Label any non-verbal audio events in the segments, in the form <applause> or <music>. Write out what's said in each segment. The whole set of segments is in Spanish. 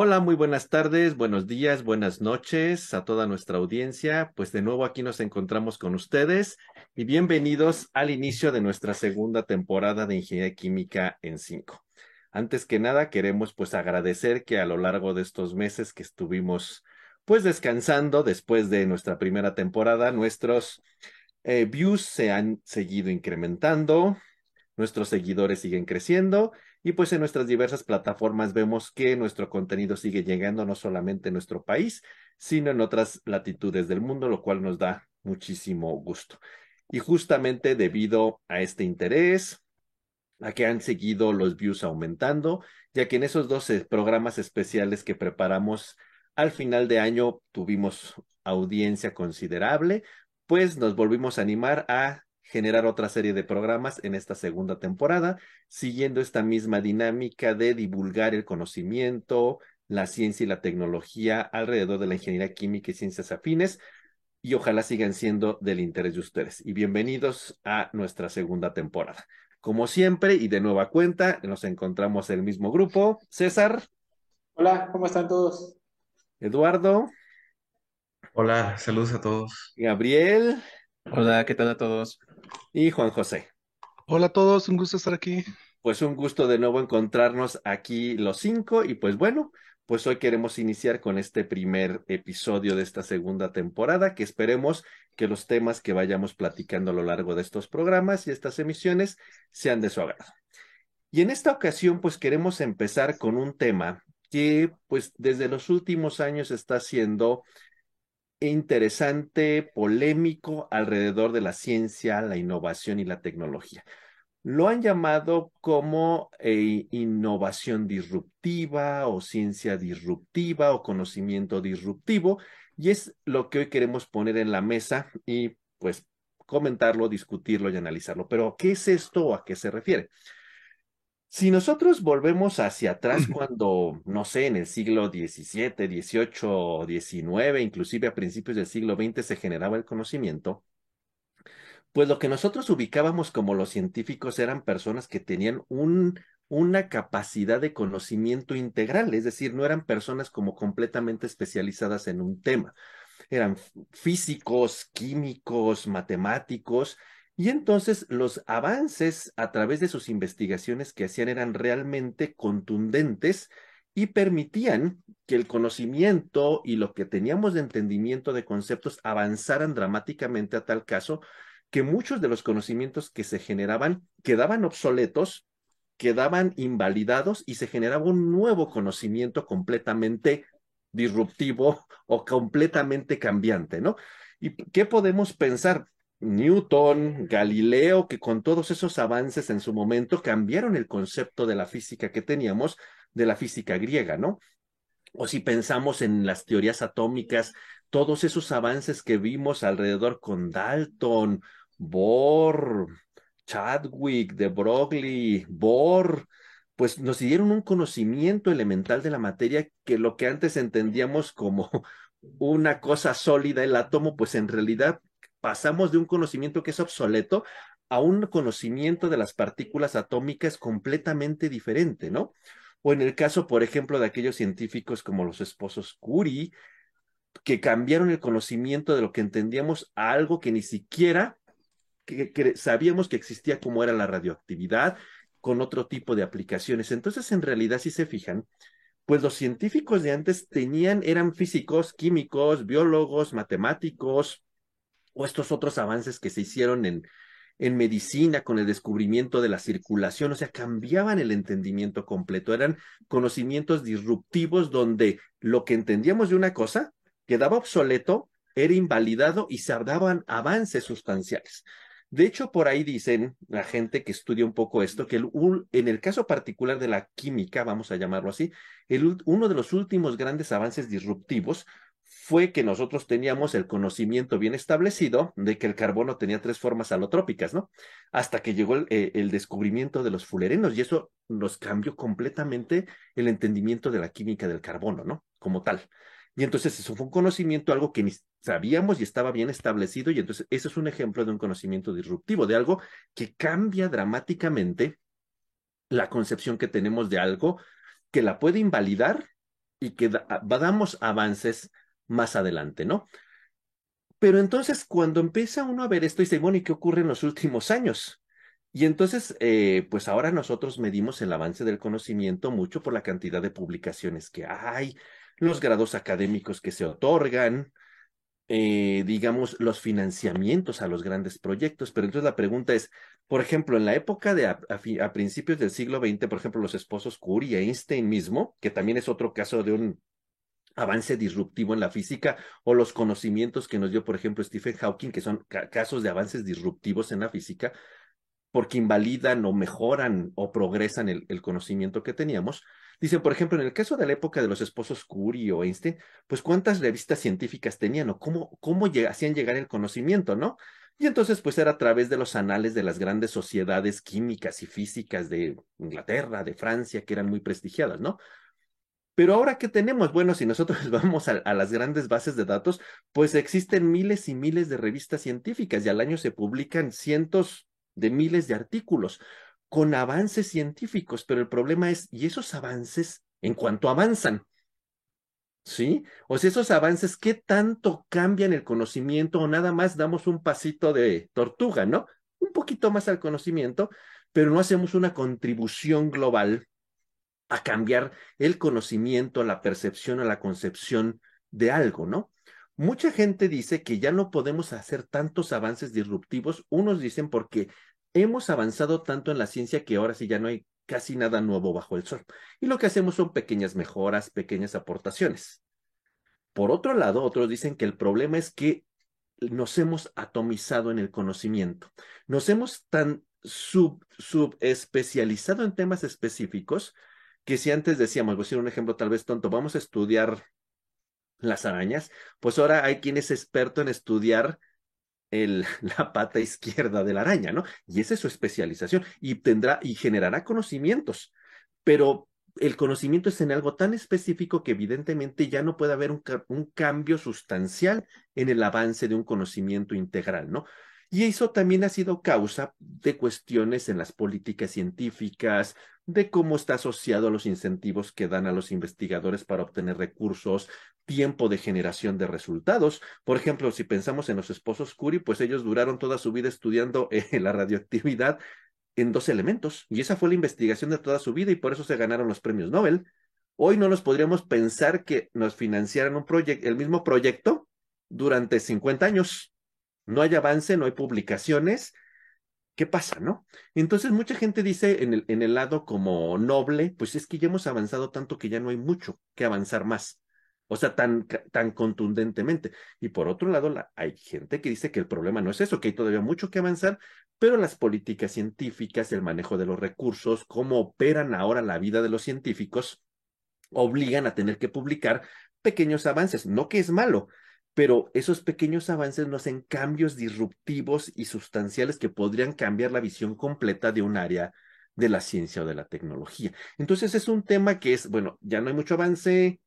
Hola, muy buenas tardes, buenos días, buenas noches a toda nuestra audiencia. Pues de nuevo aquí nos encontramos con ustedes y bienvenidos al inicio de nuestra segunda temporada de Ingeniería Química en 5. Antes que nada, queremos pues agradecer que a lo largo de estos meses que estuvimos pues descansando después de nuestra primera temporada, nuestros eh, views se han seguido incrementando, nuestros seguidores siguen creciendo y pues en nuestras diversas plataformas vemos que nuestro contenido sigue llegando no solamente en nuestro país, sino en otras latitudes del mundo, lo cual nos da muchísimo gusto. Y justamente debido a este interés, a que han seguido los views aumentando, ya que en esos 12 programas especiales que preparamos al final de año tuvimos audiencia considerable, pues nos volvimos a animar a generar otra serie de programas en esta segunda temporada, siguiendo esta misma dinámica de divulgar el conocimiento, la ciencia y la tecnología alrededor de la ingeniería química y ciencias afines, y ojalá sigan siendo del interés de ustedes. Y bienvenidos a nuestra segunda temporada. Como siempre, y de nueva cuenta, nos encontramos en el mismo grupo. César. Hola, ¿cómo están todos? Eduardo. Hola, saludos a todos. Gabriel. Hola, ¿qué tal a todos? Y Juan José. Hola a todos, un gusto estar aquí. Pues un gusto de nuevo encontrarnos aquí los cinco y pues bueno, pues hoy queremos iniciar con este primer episodio de esta segunda temporada, que esperemos que los temas que vayamos platicando a lo largo de estos programas y estas emisiones sean de su agrado. Y en esta ocasión, pues queremos empezar con un tema que pues desde los últimos años está siendo interesante, polémico alrededor de la ciencia, la innovación y la tecnología. Lo han llamado como eh, innovación disruptiva o ciencia disruptiva o conocimiento disruptivo y es lo que hoy queremos poner en la mesa y pues comentarlo, discutirlo y analizarlo. Pero, ¿qué es esto o a qué se refiere? Si nosotros volvemos hacia atrás cuando, no sé, en el siglo XVII, XVIII, XIX, inclusive a principios del siglo XX se generaba el conocimiento, pues lo que nosotros ubicábamos como los científicos eran personas que tenían un, una capacidad de conocimiento integral, es decir, no eran personas como completamente especializadas en un tema, eran físicos, químicos, matemáticos, y entonces los avances a través de sus investigaciones que hacían eran realmente contundentes y permitían que el conocimiento y lo que teníamos de entendimiento de conceptos avanzaran dramáticamente a tal caso que muchos de los conocimientos que se generaban quedaban obsoletos, quedaban invalidados y se generaba un nuevo conocimiento completamente disruptivo o completamente cambiante, ¿no? ¿Y qué podemos pensar? Newton, Galileo, que con todos esos avances en su momento cambiaron el concepto de la física que teníamos de la física griega, ¿no? O si pensamos en las teorías atómicas, todos esos avances que vimos alrededor con Dalton, Bohr, Chadwick, de Broglie, Bohr, pues nos dieron un conocimiento elemental de la materia que lo que antes entendíamos como <laughs> una cosa sólida, el átomo, pues en realidad pasamos de un conocimiento que es obsoleto a un conocimiento de las partículas atómicas completamente diferente, ¿no? O en el caso, por ejemplo, de aquellos científicos como los esposos Curie, que cambiaron el conocimiento de lo que entendíamos a algo que ni siquiera sabíamos que existía como era la radioactividad, con otro tipo de aplicaciones. Entonces, en realidad, si se fijan, pues los científicos de antes tenían, eran físicos, químicos, biólogos, matemáticos, o estos otros avances que se hicieron en, en medicina con el descubrimiento de la circulación, o sea, cambiaban el entendimiento completo, eran conocimientos disruptivos donde lo que entendíamos de una cosa quedaba obsoleto, era invalidado y se daban avances sustanciales. De hecho, por ahí dicen la gente que estudia un poco esto, que el, en el caso particular de la química, vamos a llamarlo así, el, uno de los últimos grandes avances disruptivos fue que nosotros teníamos el conocimiento bien establecido de que el carbono tenía tres formas alotrópicas, ¿no? Hasta que llegó el, eh, el, descubrimiento de los fullerenos y eso nos cambió completamente el entendimiento de la química del carbono, ¿no? Como tal. Y entonces eso fue un conocimiento, algo que ni sabíamos y estaba bien establecido y entonces eso es un ejemplo de un conocimiento disruptivo, de algo que cambia dramáticamente la concepción que tenemos de algo que la puede invalidar y que damos avances más adelante, ¿no? Pero entonces cuando empieza uno a ver esto, dice, bueno, ¿y qué ocurre en los últimos años? Y entonces, eh, pues ahora nosotros medimos el avance del conocimiento mucho por la cantidad de publicaciones que hay, los grados académicos que se otorgan, eh, digamos, los financiamientos a los grandes proyectos. Pero entonces la pregunta es, por ejemplo, en la época de a, principios del siglo XX, por ejemplo, los esposos Curie y Einstein mismo, que también es otro caso de un avance disruptivo en la física, o los conocimientos que nos dio, por ejemplo, Stephen Hawking, que son casos de avances disruptivos en la física, porque invalidan o mejoran o progresan el, conocimiento que teníamos. Dicen, por ejemplo, en el caso de la época de los esposos Curie o Einstein, pues cuántas revistas científicas tenían o cómo, cómo hacían llegar el conocimiento, ¿no? Y entonces, pues era a través de los anales de las grandes sociedades químicas y físicas de Inglaterra, de Francia, que eran muy prestigiadas, ¿no? Pero ahora, ¿qué tenemos? Bueno, si nosotros <laughs> vamos a, a, las grandes bases de datos, pues existen miles y miles de revistas científicas y al año se publican cientos de miles de artículos con avances científicos, pero el problema es, ¿y esos avances en cuanto avanzan? ¿Sí? O sea, esos avances, ¿qué tanto cambian el conocimiento o nada más damos un pasito de tortuga, ¿no? Un poquito más al conocimiento, pero no hacemos una contribución global a cambiar el conocimiento, la percepción o la concepción de algo, ¿no? Mucha gente dice que ya no podemos hacer tantos avances disruptivos. Unos dicen porque hemos avanzado tanto en la ciencia que ahora sí ya no hay casi nada nuevo bajo el sol. Y lo que hacemos son pequeñas mejoras, pequeñas aportaciones. Por otro lado, otros dicen que el problema es que nos hemos atomizado en el conocimiento. Nos hemos tan sub, subespecializado en temas específicos que si antes decíamos, voy a decir un ejemplo tal vez tonto, vamos a estudiar las arañas, pues ahora hay quien es experto en estudiar <laughs> la pata izquierda de la araña, ¿no? Y esa es su especialización y tendrá y generará conocimientos, pero el conocimiento es en algo tan específico que evidentemente ya no puede haber un, un cambio sustancial en el avance de un conocimiento integral, ¿no? Y eso también ha sido causa de cuestiones en las políticas científicas, de cómo está asociado a los incentivos que dan a los investigadores para obtener recursos, tiempo de generación de resultados. Por ejemplo, si pensamos en los esposos Curie, pues ellos duraron toda su vida estudiando <laughs> la radioactividad en dos elementos, y esa fue la investigación de toda su vida y por eso se ganaron los premios Nobel. Hoy no nos podríamos pensar que nos financiaran un proyecto, el mismo proyecto durante 50 años no hay avance, no hay publicaciones. ¿Qué pasa, no? Entonces, mucha gente dice en el, en el lado como noble, pues es que ya hemos avanzado tanto que ya no hay mucho que avanzar más. O sea, tan, tan contundentemente. Y por otro lado, la, hay gente que dice que el problema no es eso, que hay todavía mucho que avanzar, pero las políticas científicas, el manejo de los recursos, cómo operan ahora la vida de los científicos, obligan a tener que publicar pequeños avances. No que es malo, pero esos pequeños avances no hacen cambios disruptivos y sustanciales que podrían cambiar la visión completa de un área de la ciencia o de la tecnología. Entonces es un tema que es, bueno, ya no hay mucho avance,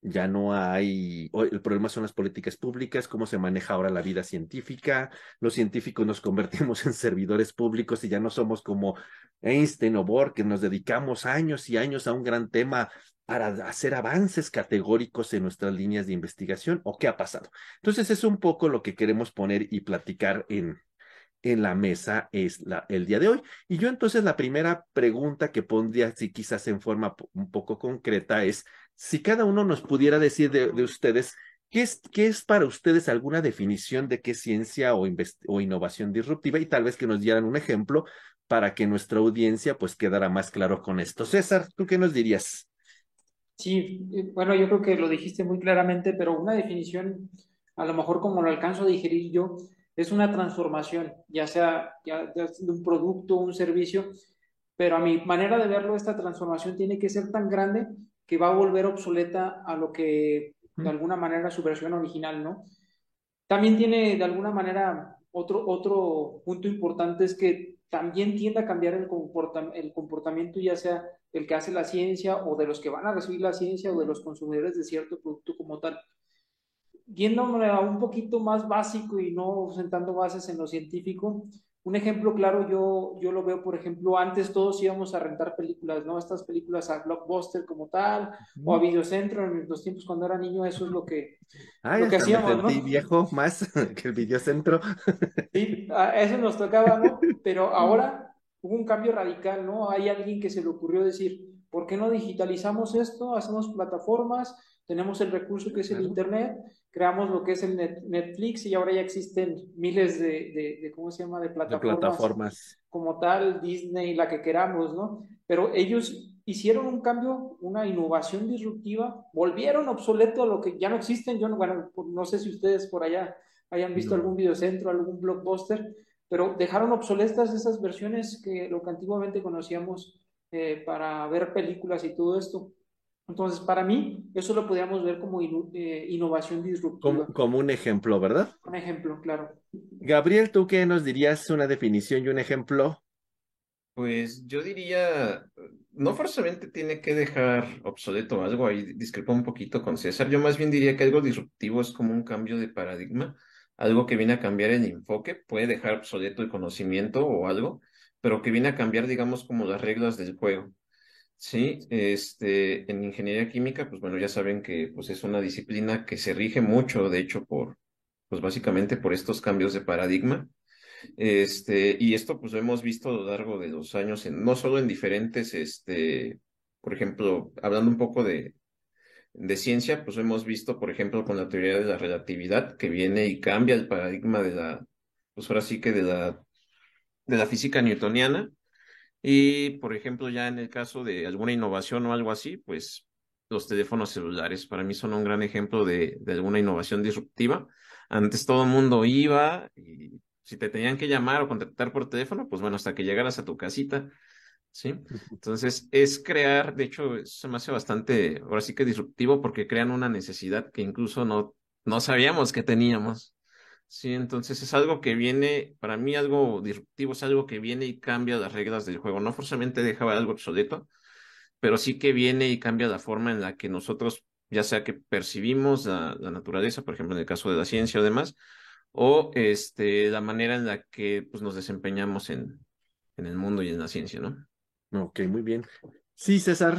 ya no hay, el problema son las políticas públicas, cómo se maneja ahora la vida científica, los científicos nos convertimos <laughs> en servidores públicos y ya no somos como Einstein o Bohr, que nos dedicamos años y años a un gran tema para hacer avances categóricos en nuestras líneas de investigación o qué ha pasado. Entonces es un poco lo que queremos poner y platicar en, en la mesa es el día de hoy. Y yo entonces la primera pregunta que pondría, si quizás en forma un poco concreta, es si cada uno nos pudiera decir de, ustedes, ¿qué es, ¿qué es para ustedes alguna definición de qué ciencia o, innovación disruptiva? Y tal vez que nos dieran un ejemplo para que nuestra audiencia pues quedara más claro con esto. César, ¿tú qué nos dirías? Sí, eh, bueno, yo creo que lo dijiste muy claramente, pero una definición, a lo mejor como lo alcanzo a digerir yo, es una transformación, ya sea ya, de un producto, un servicio, pero a mi manera de verlo, esta transformación tiene que ser tan grande que va a volver obsoleta a lo que de alguna manera su versión original, ¿no? También tiene de alguna manera otro, otro punto importante es que también tiende a cambiar el, el comportamiento, ya sea el que hace la ciencia o de los que van a recibir la ciencia o de los consumidores de cierto producto como tal. Yéndome a un poquito más básico y no sentando bases en lo científico, Un ejemplo claro, yo, yo lo veo, por ejemplo, antes todos íbamos a rentar películas, ¿no? Estas películas a Blockbuster como tal, o a Videocentro, en los tiempos cuando era niño, eso es lo que, Ay, lo que hacíamos, ¿no? viejo más <laughs> que el videocentro. Sí, a eso nos tocaba, ¿no? <laughs> Pero ahora hubo un cambio radical, ¿no? Hay alguien que se le ocurrió decir, ¿por qué no digitalizamos esto? Hacemos plataformas, tenemos el recurso que es el. Internet, creamos lo que es el Net- Netflix y ahora ya existen miles de, de- de, ¿cómo se llama?, de De plataformas como tal, Disney, la que queramos, ¿no? Pero ellos hicieron un cambio, una innovación disruptiva, volvieron obsoleto a lo que ya no existen. Yo no, bueno, no sé si ustedes por allá hayan visto No. algún videocentro, algún blockbuster, pero dejaron obsoletas esas versiones que lo que antiguamente conocíamos eh, para ver películas y todo esto. Entonces, para mí, eso lo podríamos ver como inu- eh, innovación disruptiva. Como, como un ejemplo, ¿verdad? Un ejemplo, claro. Gabriel, ¿tú qué nos dirías una definición y un ejemplo? Pues yo diría, no forzosamente tiene que dejar obsoleto algo, ahí discrepo un poquito con César, yo más bien diría que algo disruptivo es como un cambio de paradigma, algo que viene a cambiar el enfoque, puede dejar obsoleto el conocimiento o algo, pero que viene a cambiar, digamos, como las reglas del juego. Sí, este, en ingeniería química, pues bueno, ya saben que pues es una disciplina que se rige mucho, de hecho, por, pues básicamente por estos cambios de paradigma. Este, y esto pues lo hemos visto a lo largo de los años, en, no solo en diferentes, este, por ejemplo, hablando un poco de, de ciencia, pues hemos visto, por ejemplo, con la teoría de la relatividad, que viene y cambia el paradigma de la, pues ahora sí que de la, de la física newtoniana. Y, por ejemplo, ya en el caso de alguna innovación o algo así, pues los teléfonos celulares para mí son un gran ejemplo de, de alguna innovación disruptiva. Antes todo el mundo iba y si te tenían que llamar o contactar por teléfono, pues bueno, hasta que llegaras a tu casita, ¿sí? Entonces es crear, de hecho, se me hace bastante, ahora sí que disruptivo porque crean una necesidad que incluso no, no sabíamos que teníamos. Sí, entonces es algo que viene, para mí algo disruptivo es algo que viene y cambia las reglas del juego. No forzosamente deja algo obsoleto, pero sí que viene y cambia la forma en la que nosotros, ya sea que percibimos la, la naturaleza, por ejemplo, en el caso de la ciencia o demás, o este, la manera en la que pues, nos desempeñamos en, en el mundo y en la ciencia, ¿no? Ok, muy bien. Sí, César.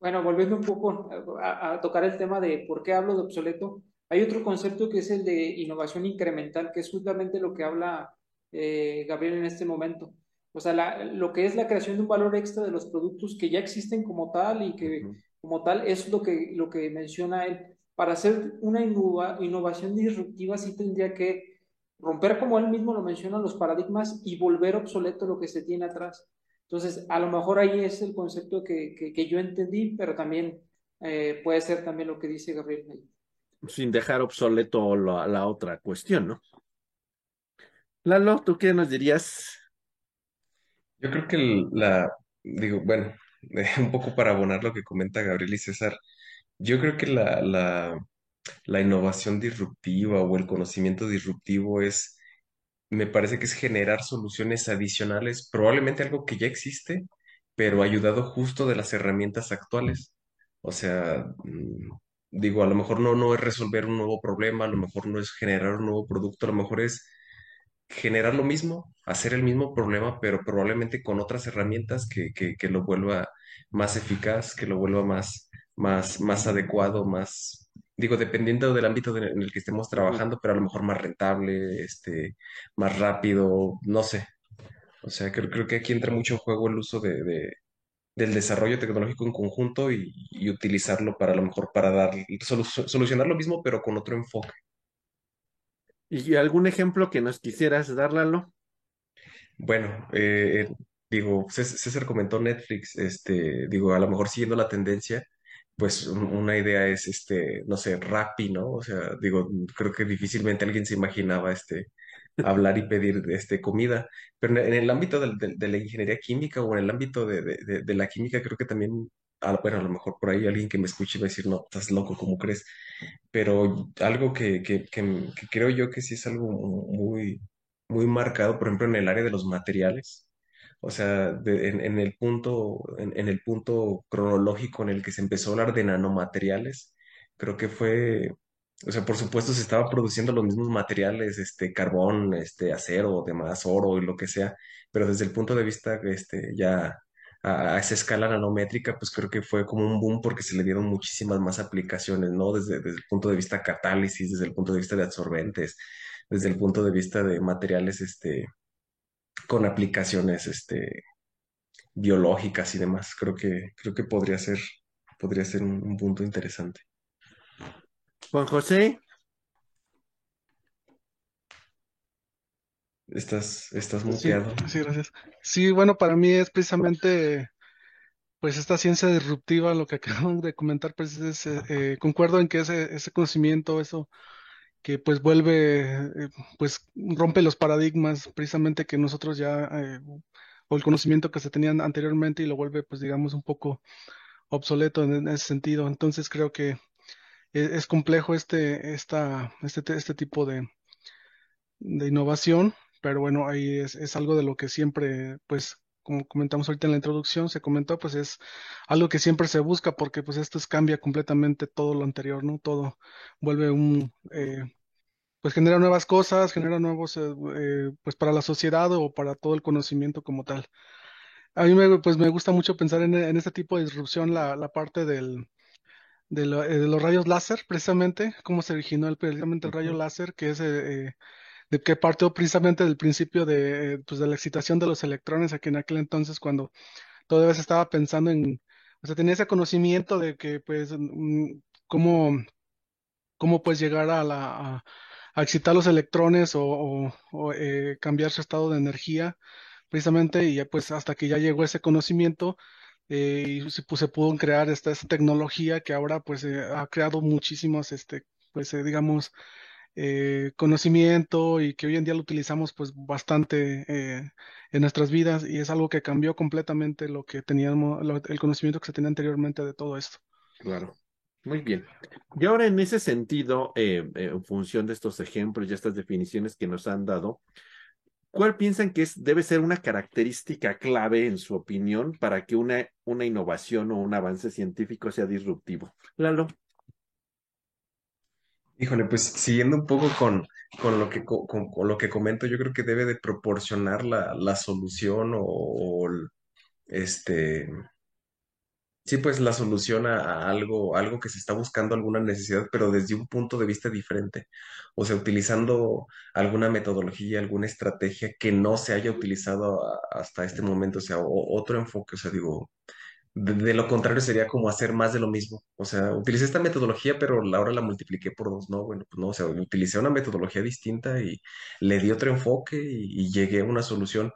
Bueno, volviendo un poco a, a tocar el tema de por qué hablo de obsoleto, hay otro concepto que es el de innovación incremental, que es justamente lo que habla eh, Gabriel en este momento. O sea, la- lo que es la creación de un valor extra de los productos que ya existen como tal y que Ujú. como tal es lo que, lo que menciona él. Para hacer una innova- innovación disruptiva sí tendría que romper, como él mismo lo menciona, los paradigmas y volver obsoleto lo que se tiene atrás. Entonces, a lo mejor ahí es el concepto que, que, que yo entendí, pero también eh, puede ser también lo que dice Gabriel. Sin dejar obsoleto la, la otra cuestión, ¿no? Lalo, ¿tú qué nos dirías? Yo creo que el- la, digo, bueno, <laughs> un poco para abonar lo que comenta Gabriel y César, yo creo que la, la, la innovación disruptiva o el conocimiento disruptivo es, me parece que es generar soluciones adicionales, probablemente algo que ya existe, pero ayudado justo de las herramientas actuales. O sea, mm, digo, a lo mejor no, no es resolver un nuevo problema, a lo mejor no es generar un nuevo producto, a lo mejor es generar lo mismo, hacer el mismo problema, pero probablemente con otras herramientas que, que, que lo vuelva más eficaz, que lo vuelva más, más, más adecuado, más, digo, dependiendo del ámbito en el que estemos trabajando, pero a lo mejor más rentable, este, más rápido, no sé. O sea, creo, creo que aquí entra mucho en juego el uso de- del desarrollo tecnológico en conjunto y, y utilizarlo para a lo mejor para dar, solu- solucionar lo mismo, pero con otro enfoque. ¿Y algún ejemplo que nos quisieras dar, Lalo? Bueno, eh, eh, digo, Cés- César comentó Netflix, este, digo, a lo mejor siguiendo la tendencia, pues un- una idea es, este, no sé, Rappi, ¿no? O sea, digo, creo que difícilmente alguien se imaginaba, este, hablar y pedir, este, comida, pero en, el ámbito del- del- de, la ingeniería química o en el ámbito de, de- de- de la química, creo que también, a- bueno, a lo mejor por ahí alguien que me escuche va a decir, no, estás loco, ¿cómo crees? Pero algo que, que, que, que creo yo que sí es algo muy, muy marcado, por ejemplo, en el área de los materiales. O sea, de- en, en el punto, en, en el punto cronológico en el que se empezó a hablar de nanomateriales, creo que fue O sea, por supuesto se estaba produciendo los mismos materiales, este, carbón, este, acero, demás, oro y lo que sea, pero desde el punto de vista, este, ya a, esa escala nanométrica, pues creo que fue como un boom porque se le dieron muchísimas más aplicaciones, ¿no? Desde, desde el punto de vista catálisis, desde el punto de vista de absorbentes, desde el punto de vista de materiales, este, con aplicaciones, este, biológicas y demás. Creo que, creo que podría ser, podría ser un punto interesante. Juan José, Estás, estás Sí, muteado. sí, gracias. Sí, bueno, para mí es precisamente, pues, esta ciencia disruptiva, lo que <laughs> acaban de comentar, pues, es, eh, eh, concuerdo en que ese, ese conocimiento, eso que pues vuelve, eh, pues rompe los paradigmas precisamente que nosotros ya, eh, o el conocimiento que se tenían anteriormente y lo vuelve pues digamos un poco obsoleto en, en ese sentido. Entonces creo que e- es, complejo este, esta, este, te- este tipo de, de innovación, pero bueno, ahí es, es algo de lo que siempre pues... Como comentamos ahorita en la introducción, se comentó, pues es algo que siempre se busca porque pues esto es- cambia completamente todo lo anterior, ¿no? Todo vuelve un, eh, pues genera nuevas cosas, genera nuevos, eh, eh, pues para la sociedad o para todo el conocimiento como tal. A mí me, pues me gusta mucho pensar en, en este tipo de disrupción, la, la parte del, de, lo- eh, de los rayos láser, precisamente, cómo se originó el, precisamente el rayo láser, que es eh, eh, de que partió precisamente del principio de, eh, pues de la excitación de los electrones, aquí en aquel entonces cuando todavía se estaba pensando en, o sea, tenía ese conocimiento de que pues mm, cómo cómo pues llegar a la a, a excitar los electrones o, o- o, eh, cambiar su estado de energía precisamente y ya pues hasta que ya llegó ese conocimiento eh, y se, pues, se pudo crear esta, tecnología que ahora pues eh, ha creado muchísimos este pues eh, digamos eh, conocimiento y que hoy en día lo utilizamos pues bastante en nuestras vidas y es algo que cambió completamente lo que teníamos lo- el conocimiento que se tenía anteriormente de todo esto. claro. Muy bien. Y ahora en ese sentido, en función de estos ejemplos y estas definiciones que nos han dado, ¿cuál piensan que es, debe ser una característica clave, en su opinión, para que una, una innovación o un avance científico sea disruptivo? Lalo. Híjole, pues siguiendo un poco con, con lo que, co- con, con lo que comento, yo creo que debe de proporcionar la, la solución o, o el- este, sí, pues la solución a, a algo, algo que se está buscando, alguna necesidad, pero desde un punto de vista diferente. O sea, utilizando alguna metodología, alguna estrategia que no se haya utilizado hasta este momento, o sea, otro enfoque, o sea, digo. De, lo contrario sería como hacer más de lo mismo. O sea, utilicé esta metodología, pero ahora la multipliqué por dos. No, bueno, pues no, o sea, utilicé una metodología distinta y le di otro enfoque y llegué a una solución.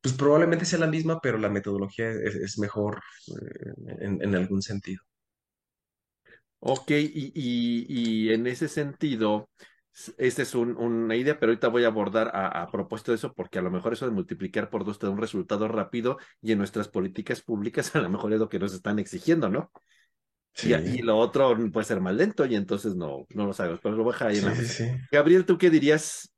Pues probablemente sea la misma, pero la metodología es, es mejor eh, en, en algún sentido. Ok, y, y, y en ese sentido, esta es un- una idea, pero ahorita voy a abordar a, a propósito de eso, porque a lo mejor eso de multiplicar por dos te da un resultado rápido y en nuestras políticas públicas <laughs> a lo mejor es lo que nos están exigiendo, ¿no? Y, a- y Sí, lo otro puede ser más lento y entonces no, no lo sabemos, pero lo voy a dejar ahí en la sí, sí, sí. Gabriel, ¿tú qué dirías?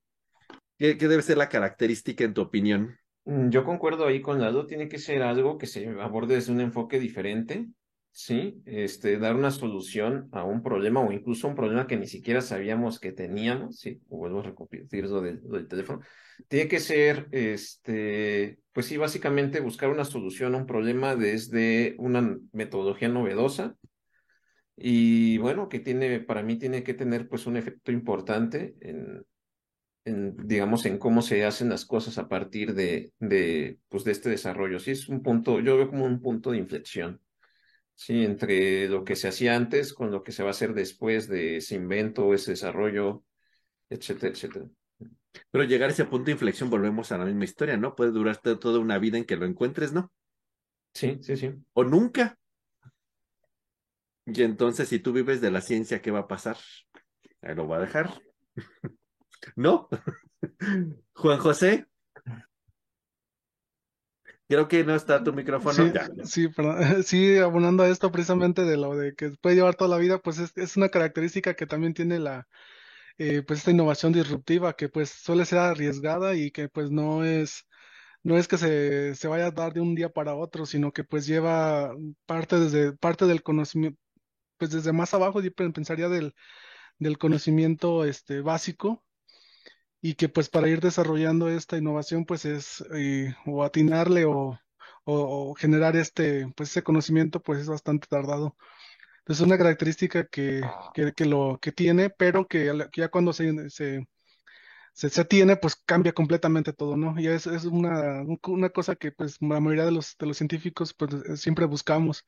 ¿Qué, qué debe ser la característica en tu opinión? Mm, Yo concuerdo ahí con Lalo, tiene que ser algo que se aborde desde un enfoque diferente, ¿sí? Este, dar una solución a un problema o incluso un problema que ni siquiera sabíamos que teníamos, ¿sí? Vuelvo a repetir lo del, del teléfono. Tiene que ser, este, pues sí, básicamente buscar una solución a un problema desde una metodología novedosa y bueno, que tiene, para mí tiene que tener pues un efecto importante en en, digamos, en cómo se hacen las cosas a partir de, de, pues, de este desarrollo. Sí, es un punto, yo veo como un punto de inflexión, sí, entre lo que se hacía antes con lo que se va a hacer después de ese invento, ese desarrollo, etcétera, etcétera. Pero llegar a ese punto de inflexión, volvemos a la misma historia, ¿no? Puede durarte toda una vida en que lo encuentres, ¿no? Sí, sí, sí. O nunca. Y entonces, si tú vives de la ciencia, ¿qué va a pasar? Ahí lo voy a dejar. <laughs> ¿No? Juan José, creo que no está tu micrófono. Sí, sí, perdón. <laughs> Sí, abonando a esto precisamente de lo de que puede llevar toda la vida, pues es, es una característica que también tiene la, eh, pues esta innovación disruptiva, que pues suele ser arriesgada y que pues no es, no es que se, se vaya a dar de un día para otro, sino que pues lleva parte desde, parte del conocimiento, pues desde más abajo, yo pensaría del, del conocimiento este, básico y que pues para ir desarrollando esta innovación pues es eh, o atinarle o, o, generar este pues ese conocimiento pues es bastante tardado. Entonces es una característica que, que, que lo que tiene, pero que, ya cuando se, se, se, tiene, pues cambia completamente todo, ¿no? Y es, es una, una cosa que pues la mayoría de los, de los científicos pues siempre buscamos.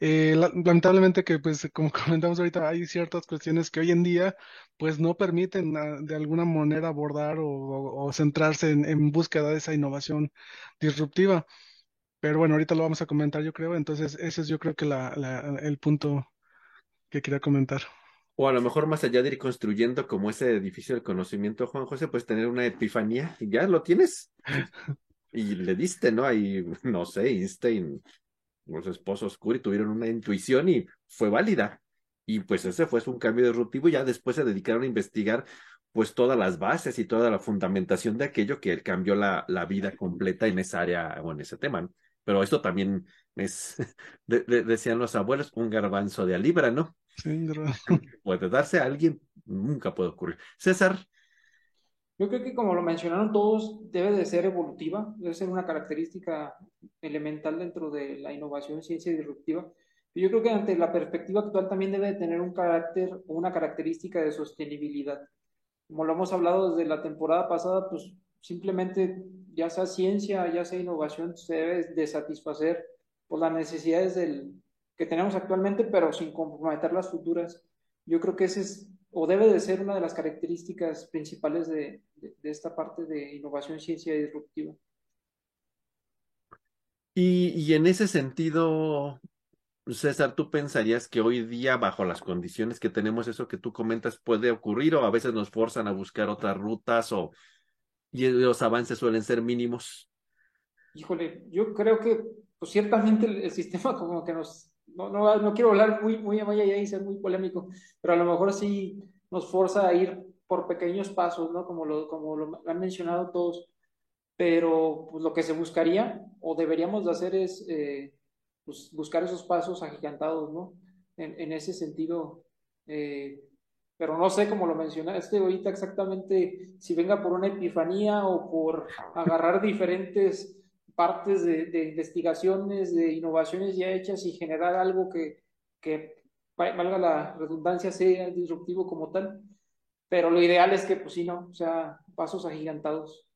Eh, lamentablemente que, pues, como <laughs> comentamos ahorita, hay ciertas cuestiones que hoy en día, pues, no permiten ah, de alguna manera abordar o, centrarse en, búsqueda de esa innovación disruptiva. Pero bueno, ahorita lo vamos a comentar, yo creo. Entonces, ese es yo creo que la, el punto que quería comentar. O a lo mejor más allá de ir construyendo como ese edificio del conocimiento, Juan José, pues tener una epifanía y ya lo tienes. <laughs> Y le diste, ¿no? Ahí, no sé, Einstein los esposos Curie tuvieron una intuición y fue válida. Y pues ese fue un cambio disruptivo y ya después se dedicaron a investigar pues todas las bases y toda la fundamentación de aquello que cambió la, la vida completa en esa área o en ese tema. Pero esto también es, <laughs> decían los abuelos, un garbanzo de a libra, ¿no? Sí, puede darse a alguien, nunca puede ocurrir. César, yo creo que como lo mencionaron todos, debe de ser evolutiva, debe ser una característica elemental dentro de la innovación, ciencia disruptiva. Yo creo que ante la perspectiva actual también debe de tener un carácter o una característica de sostenibilidad. Como lo hemos hablado desde la temporada pasada, pues simplemente ya sea ciencia, ya sea innovación, se debe de satisfacer por las necesidades del, que tenemos actualmente, pero sin comprometer las futuras. Yo creo que ese es o debe de ser una de las características principales de, esta parte de innovación, ciencia disruptiva. Y, y, en ese sentido, César, ¿tú pensarías que hoy día, bajo las condiciones que tenemos, eso que tú comentas puede ocurrir o a veces nos forzan a buscar otras rutas o y los avances suelen ser mínimos? Híjole, yo creo que pues, ciertamente el, sistema como que nos no, no, no quiero hablar muy, muy allá y ser muy polémico, pero a lo mejor sí nos forza a ir por pequeños pasos, ¿no? Como lo, como lo han mencionado todos. Pero pues, lo que se buscaría o deberíamos de hacer es eh, pues, buscar esos pasos agigantados, ¿no? En, en ese sentido. Eh, pero no sé cómo lo mencionaste ahorita exactamente si venga por una epifanía o por agarrar diferentes partes de, investigaciones, de innovaciones ya hechas y generar algo que, que, valga la redundancia, sea disruptivo como tal. Pero lo ideal es que, pues sí, no, o sea, pasos agigantados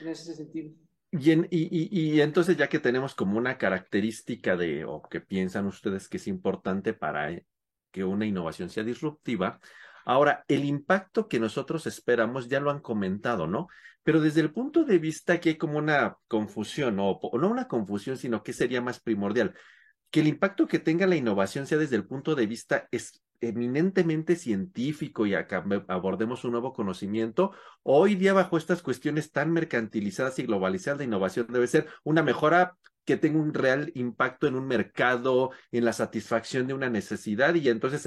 en ese sentido. Y, y, entonces, ya que tenemos como una característica de, o que piensan ustedes que es importante para que una innovación sea disruptiva, ahora, el impacto que nosotros esperamos, ya lo han comentado, ¿no? Pero desde el punto de vista que hay como una confusión, o, no una confusión, sino que sería más primordial, que el impacto que tenga la innovación sea desde el punto de vista eminentemente científico y acá abordemos un nuevo conocimiento, hoy día bajo estas cuestiones tan mercantilizadas y globalizadas, la innovación debe ser una mejora que tenga un real impacto en un mercado, en la satisfacción de una necesidad y entonces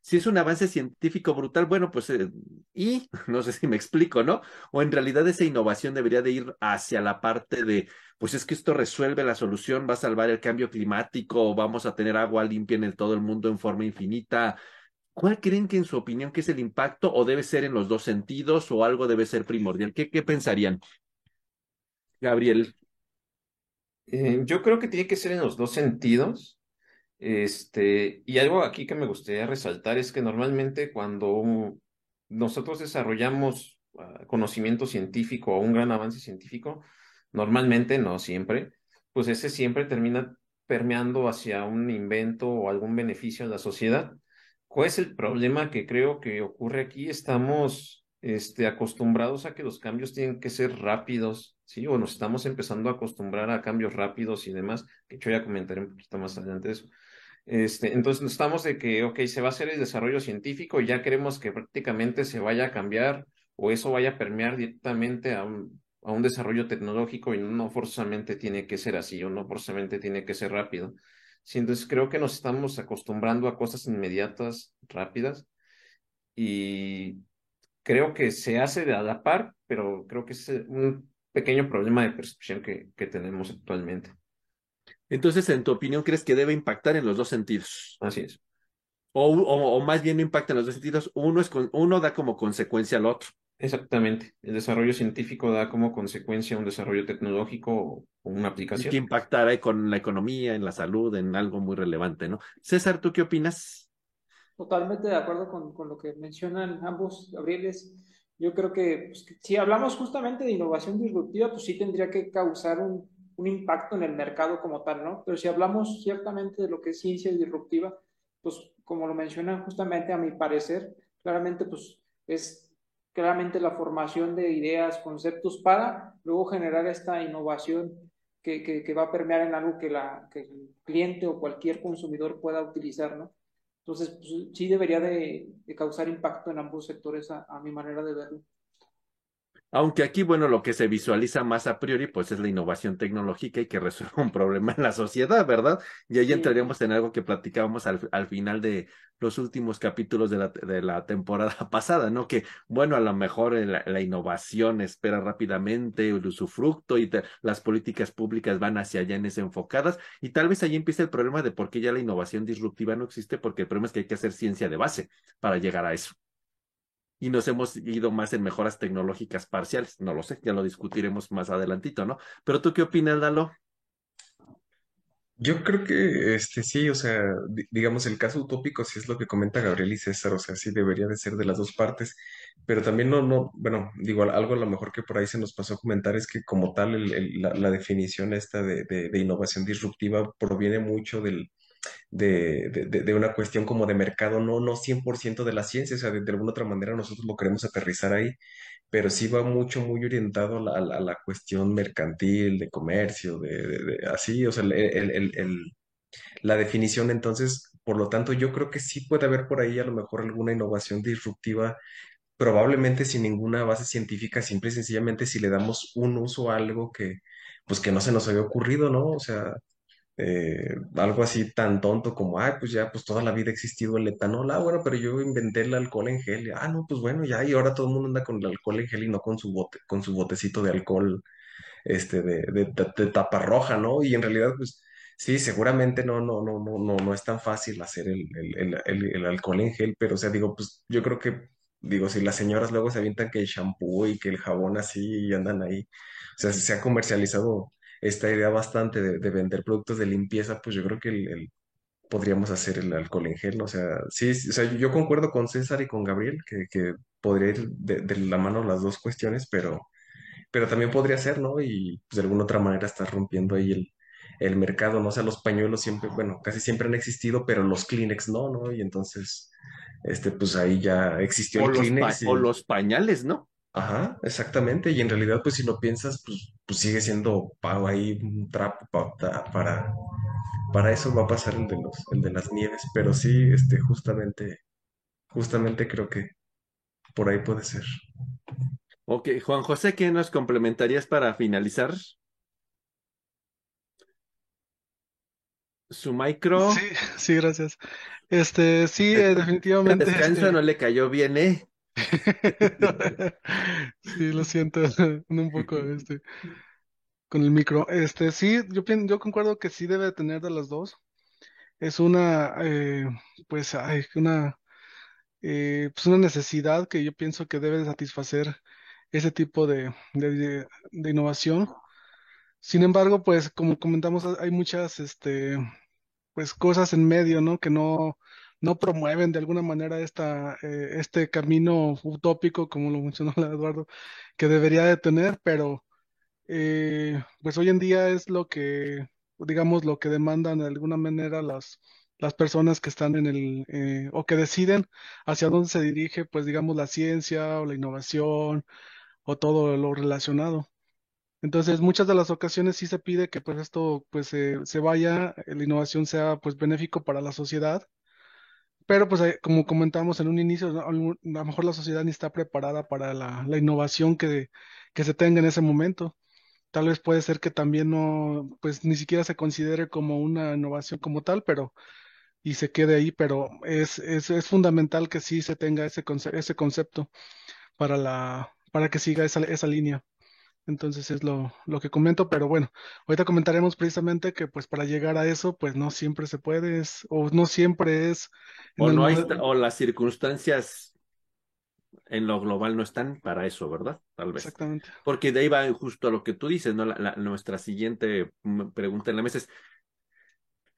si es un avance científico brutal, bueno, pues eh, y <laughs> no sé si me explico, ¿no? O en realidad esa innovación debería de ir hacia la parte de, pues es que esto resuelve la solución, va a salvar el cambio climático, vamos a tener agua limpia en todo el mundo en forma infinita. ¿Cuál creen que en su opinión que es el impacto o debe ser en los dos sentidos o algo debe ser primordial? ¿Qué, qué pensarían? Gabriel. Eh, yo creo que tiene que ser en los dos sentidos. Este, y algo aquí que me gustaría resaltar es que normalmente cuando nosotros desarrollamos ah, conocimiento científico o un gran avance científico, normalmente, no siempre, pues ese siempre termina permeando hacia un invento o algún beneficio a la sociedad. ¿Cuál es el problema que creo que ocurre aquí? Estamos este, acostumbrados a que los cambios tienen que ser rápidos, ¿sí? O nos estamos empezando a acostumbrar a cambios rápidos y demás, que yo ya comentaré un poquito más adelante eso. Este, entonces estamos de que, ok, se va a hacer el desarrollo científico y ya queremos que prácticamente se vaya a cambiar o eso vaya a permear directamente a un, a un desarrollo tecnológico y no forzosamente tiene que ser así o no forzosamente tiene que ser rápido. Entonces creo que nos estamos acostumbrando a cosas inmediatas, rápidas y creo que se hace de a la par, pero creo que es un pequeño problema de percepción que, que tenemos actualmente. Entonces, en tu opinión, ¿crees que debe impactar en los dos sentidos? Así es. O, o, o más bien no impacta en los dos sentidos. Uno, es con, uno da como consecuencia al otro. Exactamente. El desarrollo científico da como consecuencia un desarrollo tecnológico o una Y aplicación. que impactará con la economía, en la salud, en algo muy relevante, ¿no? César, ¿tú qué opinas? Totalmente de acuerdo con, con lo que mencionan ambos, Gabrieles. Yo creo que, pues, que si hablamos justamente de innovación disruptiva, pues sí tendría que causar un, un impacto en el mercado como tal, ¿no? Pero si hablamos ciertamente de lo que es ciencia disruptiva, pues como lo mencionan justamente a mi parecer, claramente pues es claramente la formación de ideas, conceptos para luego generar esta innovación que, que, que va a permear en algo que, la, que el cliente o cualquier consumidor pueda utilizar, ¿no? Entonces, pues, sí debería de, causar impacto en ambos sectores a, a mi manera de verlo. Aunque aquí, bueno, lo que se visualiza más a priori, pues es la innovación tecnológica y que <laughs> resuelva un problema en la sociedad, ¿verdad? Y ahí Sí. entraríamos en algo que platicábamos al, al final de los últimos capítulos de la, de la temporada <laughs> pasada, ¿no? Que, bueno, a lo mejor la, la innovación espera rápidamente el usufructo y te- las políticas públicas van hacia allá en ese enfocadas y tal vez ahí empieza el problema de por qué ya la innovación disruptiva no existe, porque el problema es que hay que hacer ciencia de base para llegar a eso y nos hemos ido más en mejoras tecnológicas parciales. No lo sé, ya lo discutiremos más adelantito, ¿no? Pero tú qué opinas, Lalo? Yo creo que este sí, o sea, di- digamos, el caso utópico sí es lo que comenta Gabriel y César, o sea, sí debería de ser de las dos partes, pero también no, no, bueno, digo, algo a lo mejor que por ahí se nos pasó a comentar es que como tal la, la definición esta de, de- de innovación disruptiva proviene mucho del, de, de, de- una cuestión como de mercado, no, no 100% de la ciencia, o sea, de, alguna otra manera nosotros lo queremos aterrizar ahí, pero sí va mucho, muy orientado a la, a la- cuestión mercantil, de comercio, de, así, o sea, el- el- el- la definición entonces, por lo tanto, yo creo que sí puede haber por ahí a lo mejor alguna innovación disruptiva, probablemente sin ninguna base científica, simple y sencillamente si le damos un uso a algo que, pues que no se nos había ocurrido, ¿no? O sea eh, algo así tan tonto como, ay, pues ya, pues toda la vida ha existido el etanol, ah, bueno, pero yo inventé el alcohol en gel, ah, no, pues bueno, ya, y ahora todo el mundo anda con el alcohol en gel y no con su bote, con su botecito de alcohol, este, de, de, de- tapa roja, ¿no? Y en realidad, pues, sí, seguramente no, no, no, no, no, no es tan fácil hacer el, el, el, el- el alcohol en gel, pero, o sea, digo, pues, yo creo que, digo, si las señoras luego se avientan que el shampoo y que el jabón así y andan ahí, o sea, se ha comercializado esta idea bastante de, de vender productos de limpieza, pues yo creo que el, el- podríamos hacer el alcohol en gel. O sea, sí, sí, o sea, yo concuerdo con César y con Gabriel que, que podría ir de, de la mano las dos cuestiones, pero, pero también podría ser, ¿no? Y pues, de alguna otra manera estás rompiendo ahí el, el mercado, ¿no? O sea, los pañuelos siempre, bueno, casi siempre han existido, pero los Kleenex no, ¿no? Y entonces, este, pues ahí ya existió O el los, Kleenex o los pañales, ¿no? Ajá, exactamente. Y en realidad, pues si lo piensas, pues, pues sigue siendo pago ahí un trapo pa- ta- para, para eso va a pasar el de los, el de las nieves. Pero sí, este, justamente, justamente creo que por ahí puede ser. Ok, Juan José, ¿qué nos complementarías para finalizar? Su micro, Sí, sí, gracias. Este, sí, <laughs> eh, el definitivamente, descanso este, no le cayó bien, ¿eh? <laughs> sí, lo siento, <laughs> un poco, este, con el micro. Este, sí, yo pien- yo concuerdo que sí debe tener de las dos. Es una, eh, pues, ay, una, eh, pues una necesidad que yo pienso que debe de satisfacer ese tipo de, de, de- de innovación. Sin embargo, pues, como comentamos, hay muchas, este, pues cosas en medio, ¿no? Que no, no promueven de alguna manera esta, eh, este camino utópico, como lo mencionó <laughs> Eduardo, que debería de tener, pero eh, pues hoy en día es lo que, digamos, lo que demandan de alguna manera las, las personas que están en el, eh, o que deciden hacia dónde se dirige, pues digamos, la ciencia o la innovación o todo lo relacionado. Entonces, muchas de las ocasiones sí se pide que pues esto pues se se vaya, eh, la innovación sea pues benéfico para la sociedad, pero pues eh, como comentamos en un inicio, ¿no? a lo a lo mejor la sociedad ni está preparada para la, la innovación que, que se tenga en ese momento. Tal vez puede ser que también no, pues ni siquiera se considere como una innovación como tal, pero y se quede ahí, pero es, es, es fundamental que sí se tenga ese, conce- ese concepto para la, para que siga esa, esa línea. Entonces es lo, lo que comento, pero bueno, ahorita comentaremos precisamente que pues para llegar a eso, pues no siempre se puede, es- o no siempre es O no hay, o las circunstancias en lo global no están para eso, ¿verdad? Tal vez. Exactamente. Porque de ahí va justo a lo que tú dices, ¿no? La- la- nuestra siguiente pregunta en la mesa es,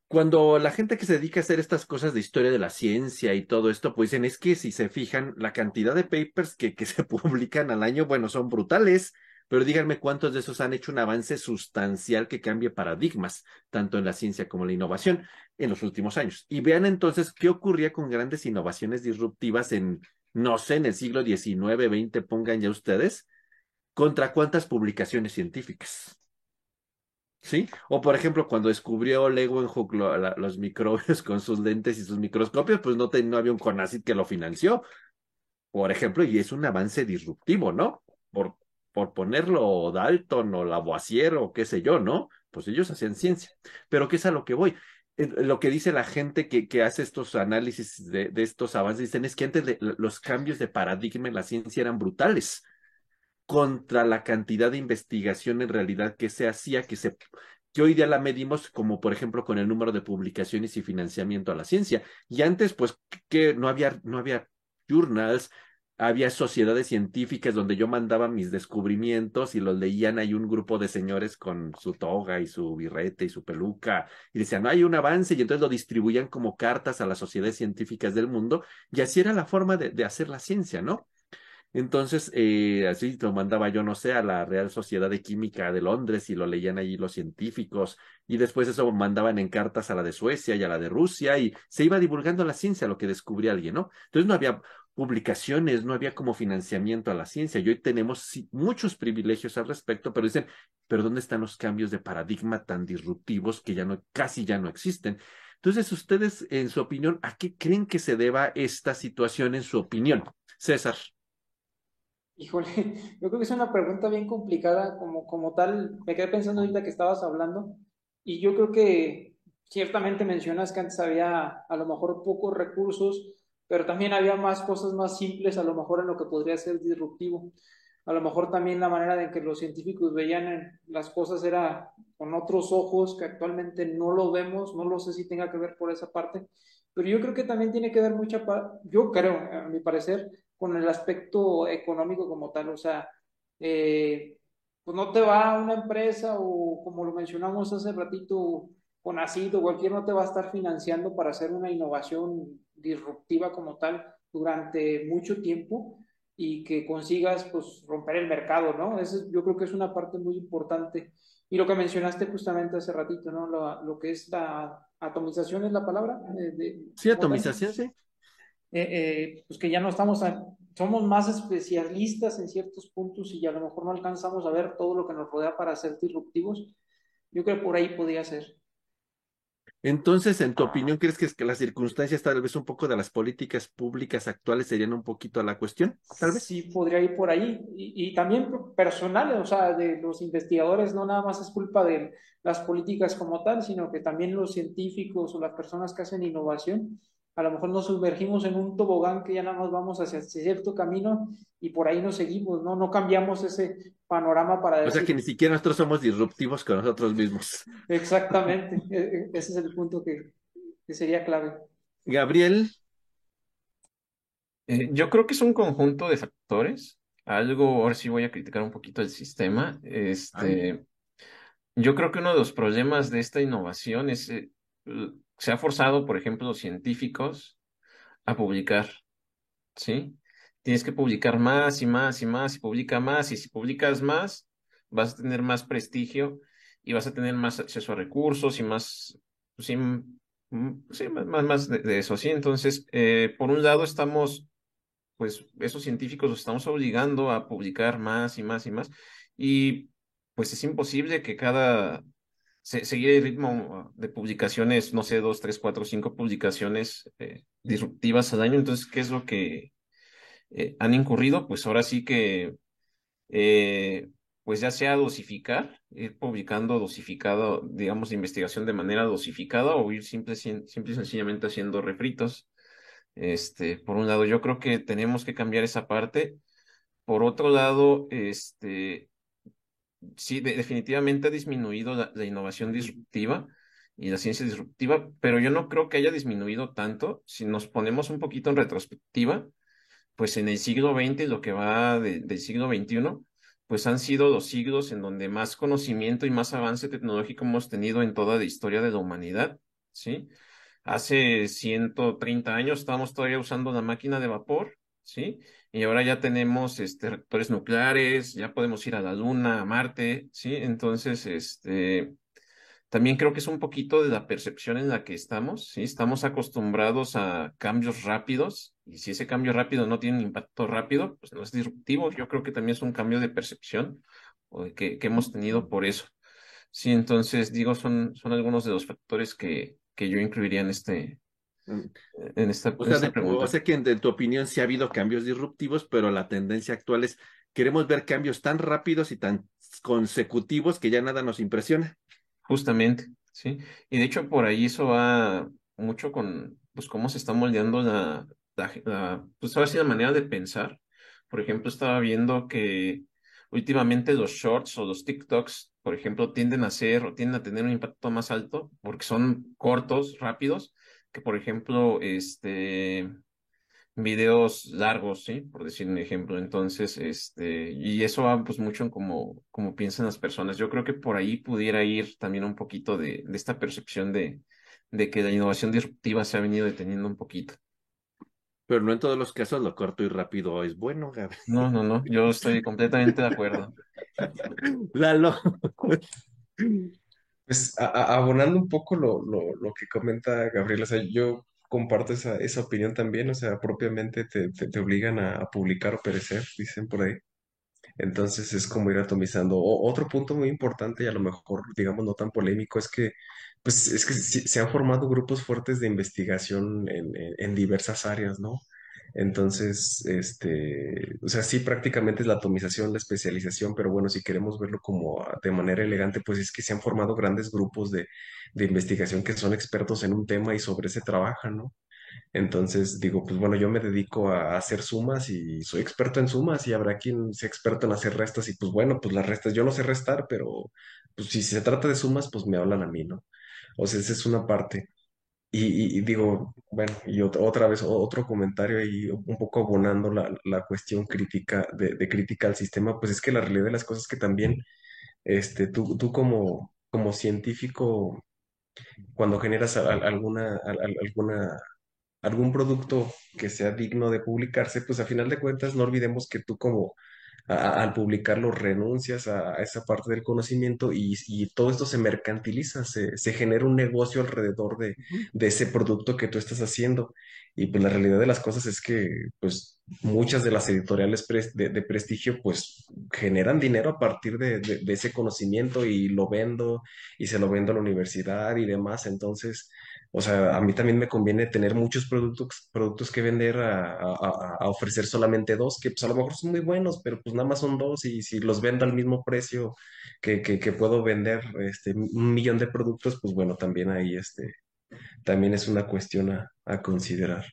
cuando la gente que se dedica a hacer estas cosas de historia de la ciencia y todo esto, pues dicen, es que si se fijan, la cantidad de papers que, que <laughs> se publican al año, bueno, son brutales, pero díganme cuántos de esos han hecho un avance sustancial que cambie paradigmas, tanto en la ciencia como en la innovación, en los últimos años. Y vean entonces qué ocurría con grandes innovaciones disruptivas en, no sé, en el siglo XIX, XX, pongan ya ustedes, contra cuántas publicaciones científicas. ¿Sí? O por ejemplo, cuando descubrió Leeuwenhoek los microbios <laughs> con sus lentes y sus microscopios, pues no, te- no había un CONACYT que lo financió, por ejemplo, y es un avance disruptivo, ¿no? Por, por ponerlo Dalton o Lavoisier o qué sé yo, ¿no? Pues ellos hacían ciencia. Pero ¿qué es a lo que voy? Lo que dice la gente que, hace estos análisis de, estos avances, dicen es que antes los cambios de paradigma en la ciencia eran brutales contra la cantidad de investigación en realidad que se hacía, que se que hoy día la medimos como por ejemplo con el número de publicaciones y financiamiento a la ciencia. Y antes pues que no había no había journals, había sociedades científicas donde yo mandaba mis descubrimientos y los leían ahí un grupo de señores con su toga y su birrete y su peluca y decían, no hay un avance y entonces lo distribuían como cartas a las sociedades científicas del mundo y así era la forma de, de hacer la ciencia, ¿no? Entonces, eh, así lo mandaba yo, no sé, a la Real Sociedad de Química de Londres y lo leían allí los científicos y después eso mandaban en cartas a la de Suecia y a la de Rusia y se iba divulgando la ciencia, lo que descubría alguien, ¿no? Entonces no había publicaciones, no había como financiamiento a la ciencia y hoy tenemos muchos privilegios al respecto, pero dicen, pero ¿dónde están los cambios de paradigma tan disruptivos que ya no, casi ya no existen? Entonces, ustedes, en su opinión, ¿a qué creen que se deba esta situación en su opinión? César. Híjole, <laughs> yo creo que es una pregunta bien complicada como, como tal. Me quedé pensando ahorita que estabas hablando y yo creo que ciertamente mencionas que antes había a lo mejor pocos recursos, pero también había más cosas más simples a lo mejor en lo que podría ser disruptivo. A lo mejor también la manera en que los científicos veían las cosas era con otros ojos que actualmente no lo vemos, no lo sé si tenga que ver por esa parte, pero yo creo que también tiene que ver mucha, yo creo, a mi parecer, con el aspecto económico como tal, o sea, eh, pues no te va una empresa o como lo mencionamos hace ratito, con o cualquier no te va a estar financiando para hacer una innovación disruptiva como tal durante mucho tiempo y que consigas pues romper el mercado, ¿no? Eso yo creo que es una parte muy importante. Y lo que mencionaste justamente hace ratito, ¿no? Lo, lo que es la atomización es la palabra. Eh, de, sí, atomización, sí. Eh, eh, pues que ya no estamos, a, somos más especialistas en ciertos puntos y a lo mejor no alcanzamos a ver todo lo que nos rodea para ser disruptivos. Yo creo que por ahí podría ser. Entonces, en tu opinión, ¿crees que, es que las circunstancias, tal vez un poco de las políticas públicas actuales serían un poquito a la cuestión? Tal vez. Sí, podría ir por ahí. Y, y también personal, o sea, de los investigadores, no nada más es culpa de las políticas como tal, sino que también los científicos o las personas que hacen innovación a lo mejor nos sumergimos en un tobogán que ya nada más vamos hacia cierto camino y por ahí nos seguimos, ¿no? No cambiamos ese panorama para decir... O sea que ni siquiera nosotros somos disruptivos con nosotros mismos. Exactamente, <laughs> ese es el punto que, que sería clave. Gabriel. Eh, yo creo que es un conjunto de factores. Algo, ahora sí voy a criticar un poquito el sistema. Este, Ay. yo creo que uno de los problemas de esta innovación es... Eh, se ha forzado, por ejemplo, los científicos a publicar, ¿sí? Tienes que publicar más y más y más, y publica más, y si publicas más, vas a tener más prestigio y vas a tener más acceso a recursos y más, sí, sí más, más, más de, de, eso, ¿sí? Entonces, eh, por un lado estamos, pues, esos científicos los estamos obligando a publicar más y más y más, y pues es imposible que cada seguir el ritmo de publicaciones, no sé, dos, tres, cuatro, cinco publicaciones eh, disruptivas al año. Entonces, ¿qué es lo que eh, han incurrido? Pues ahora sí que, eh, pues ya sea dosificar, ir publicando dosificado, digamos, investigación de manera dosificada o ir simple, simple y sencillamente haciendo refritos. Este, por un lado, yo creo que tenemos que cambiar esa parte. Por otro lado, este, sí, definitivamente ha disminuido la, innovación disruptiva y la ciencia disruptiva, pero yo no creo que haya disminuido tanto. Si nos ponemos un poquito en retrospectiva, pues en el siglo XX y lo que va del siglo XXI, pues han sido los siglos en donde más conocimiento y más avance tecnológico hemos tenido en toda la historia de la humanidad, ¿sí? Hace 130 años estábamos todavía usando la máquina de vapor, ¿sí? Y ahora ya tenemos este, reactores nucleares, ya podemos ir a la Luna, a Marte, ¿sí? Entonces, este, también creo que es un poquito de la percepción en la que estamos, ¿sí? Estamos acostumbrados a cambios rápidos y si ese cambio rápido no tiene un impacto rápido, pues no es disruptivo. Yo creo que también es un cambio de percepción que, que hemos tenido por eso. Sí, entonces digo, son, son algunos de los factores que, que yo incluiría en este. En esta, o sea, pregunta. O sea que en, tu opinión sí ha habido cambios disruptivos, pero la tendencia actual es queremos ver cambios tan rápidos y tan consecutivos que ya nada nos impresiona. Justamente, sí. Y de hecho por ahí eso va mucho con pues cómo se está moldeando la, la, pues ahora sí la manera de pensar. Por ejemplo, estaba viendo que últimamente los shorts o los TikToks, por ejemplo, tienden a ser o tienden a tener un impacto más alto porque son cortos, rápidos, que por ejemplo, este videos largos, ¿sí? Por decir un ejemplo. Entonces, este, y eso va pues mucho en cómo, cómo piensan las personas. Yo creo que por ahí pudiera ir también un poquito de, de esta percepción de, de que la innovación disruptiva se ha venido deteniendo un poquito. Pero no en todos los casos lo corto y rápido es bueno, Gabriel. No, no, no, yo estoy completamente de acuerdo. <laughs> Lalo. Pues abonando un poco lo, lo, lo que comenta Gabriel, o sea, yo comparto esa, esa opinión también, o sea, propiamente te, te, obligan a, publicar o perecer, dicen por ahí. Entonces es como ir atomizando. otro punto muy importante y a lo mejor, digamos, no tan polémico, es que, pues, es que se han formado grupos fuertes de investigación en, en diversas áreas, ¿no? Entonces, este, o sea, sí, prácticamente es la atomización, la especialización, pero bueno, si queremos verlo como de manera elegante, pues es que se han formado grandes grupos de, de investigación que son expertos en un tema y sobre ese trabajan, ¿no? Entonces digo, pues bueno, yo me dedico a hacer sumas y soy experto en sumas y habrá quien sea experto en hacer restas y pues bueno, pues las restas, yo no sé restar, pero pues si se trata de sumas, pues me hablan a mí, ¿no? O sea, esa es una parte. Y, digo, bueno, y otra, vez otro comentario ahí, un poco abonando la, la cuestión crítica, de, de, crítica al sistema, pues es que la realidad de las cosas es que también, este, tú, tú como, como científico, cuando generas alguna, alguna, algún producto que sea digno de publicarse, pues a final de cuentas no olvidemos que tú como al publicarlo renuncias a, esa parte del conocimiento y, todo esto se mercantiliza, se, genera un negocio alrededor de, ese producto que tú estás haciendo. Y pues la realidad de las cosas es que pues muchas de las editoriales de, prestigio pues generan dinero a partir de, de, ese conocimiento y lo vendo y se lo vendo a la universidad y demás. Entonces, o sea, a mí también me conviene tener muchos productos, productos que vender a, ofrecer solamente dos, que pues a lo mejor son muy buenos, pero pues nada más son dos y si los vendo al mismo precio que, que, puedo vender este, un millón de productos, pues bueno, también ahí este, también es una cuestión a, a considerar.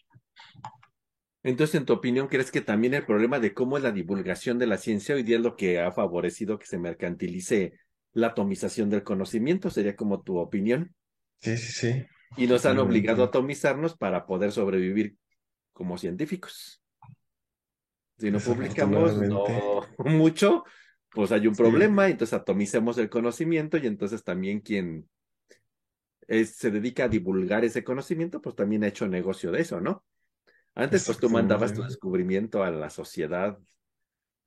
Entonces, en tu opinión, ¿crees que también el problema de cómo es la divulgación de la ciencia hoy día es lo que ha favorecido que se mercantilice la atomización del conocimiento? ¿Sería como tu opinión? Sí, sí, sí. Y nos han obligado a atomizarnos para poder sobrevivir como científicos. Si no publicamos no <laughs> mucho, pues hay un problema, entonces atomicemos el conocimiento y entonces también quien se dedica a divulgar ese conocimiento, pues también ha hecho negocio de eso, ¿no? Antes, pues tú mandabas tu descubrimiento a la sociedad,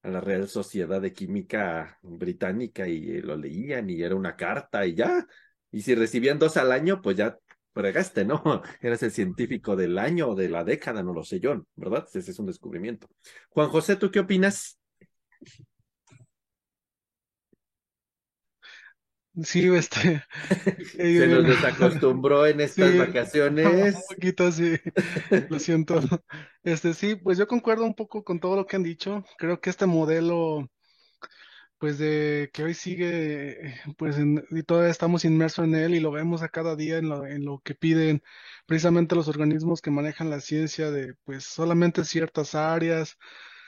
a la Real Sociedad de Química Británica y lo leían y era una carta y ya. Y si recibían dos al año, pues ya fregaste, ¿no? <laughs> Eres el científico del año o de la década, no lo sé yo, ¿verdad? Ese es un descubrimiento. Juan José, ¿tú qué opinas? Sí, este. <laughs> Se nos <laughs> desacostumbró en estas vacaciones. Un poquito, sí. Lo siento. Este, sí, pues yo concuerdo un poco con todo lo que han dicho. Creo que este modelo pues de que hoy sigue, pues y todavía estamos inmersos en él y lo vemos a cada día en lo, en lo que piden precisamente los organismos que manejan la ciencia de pues solamente ciertas áreas,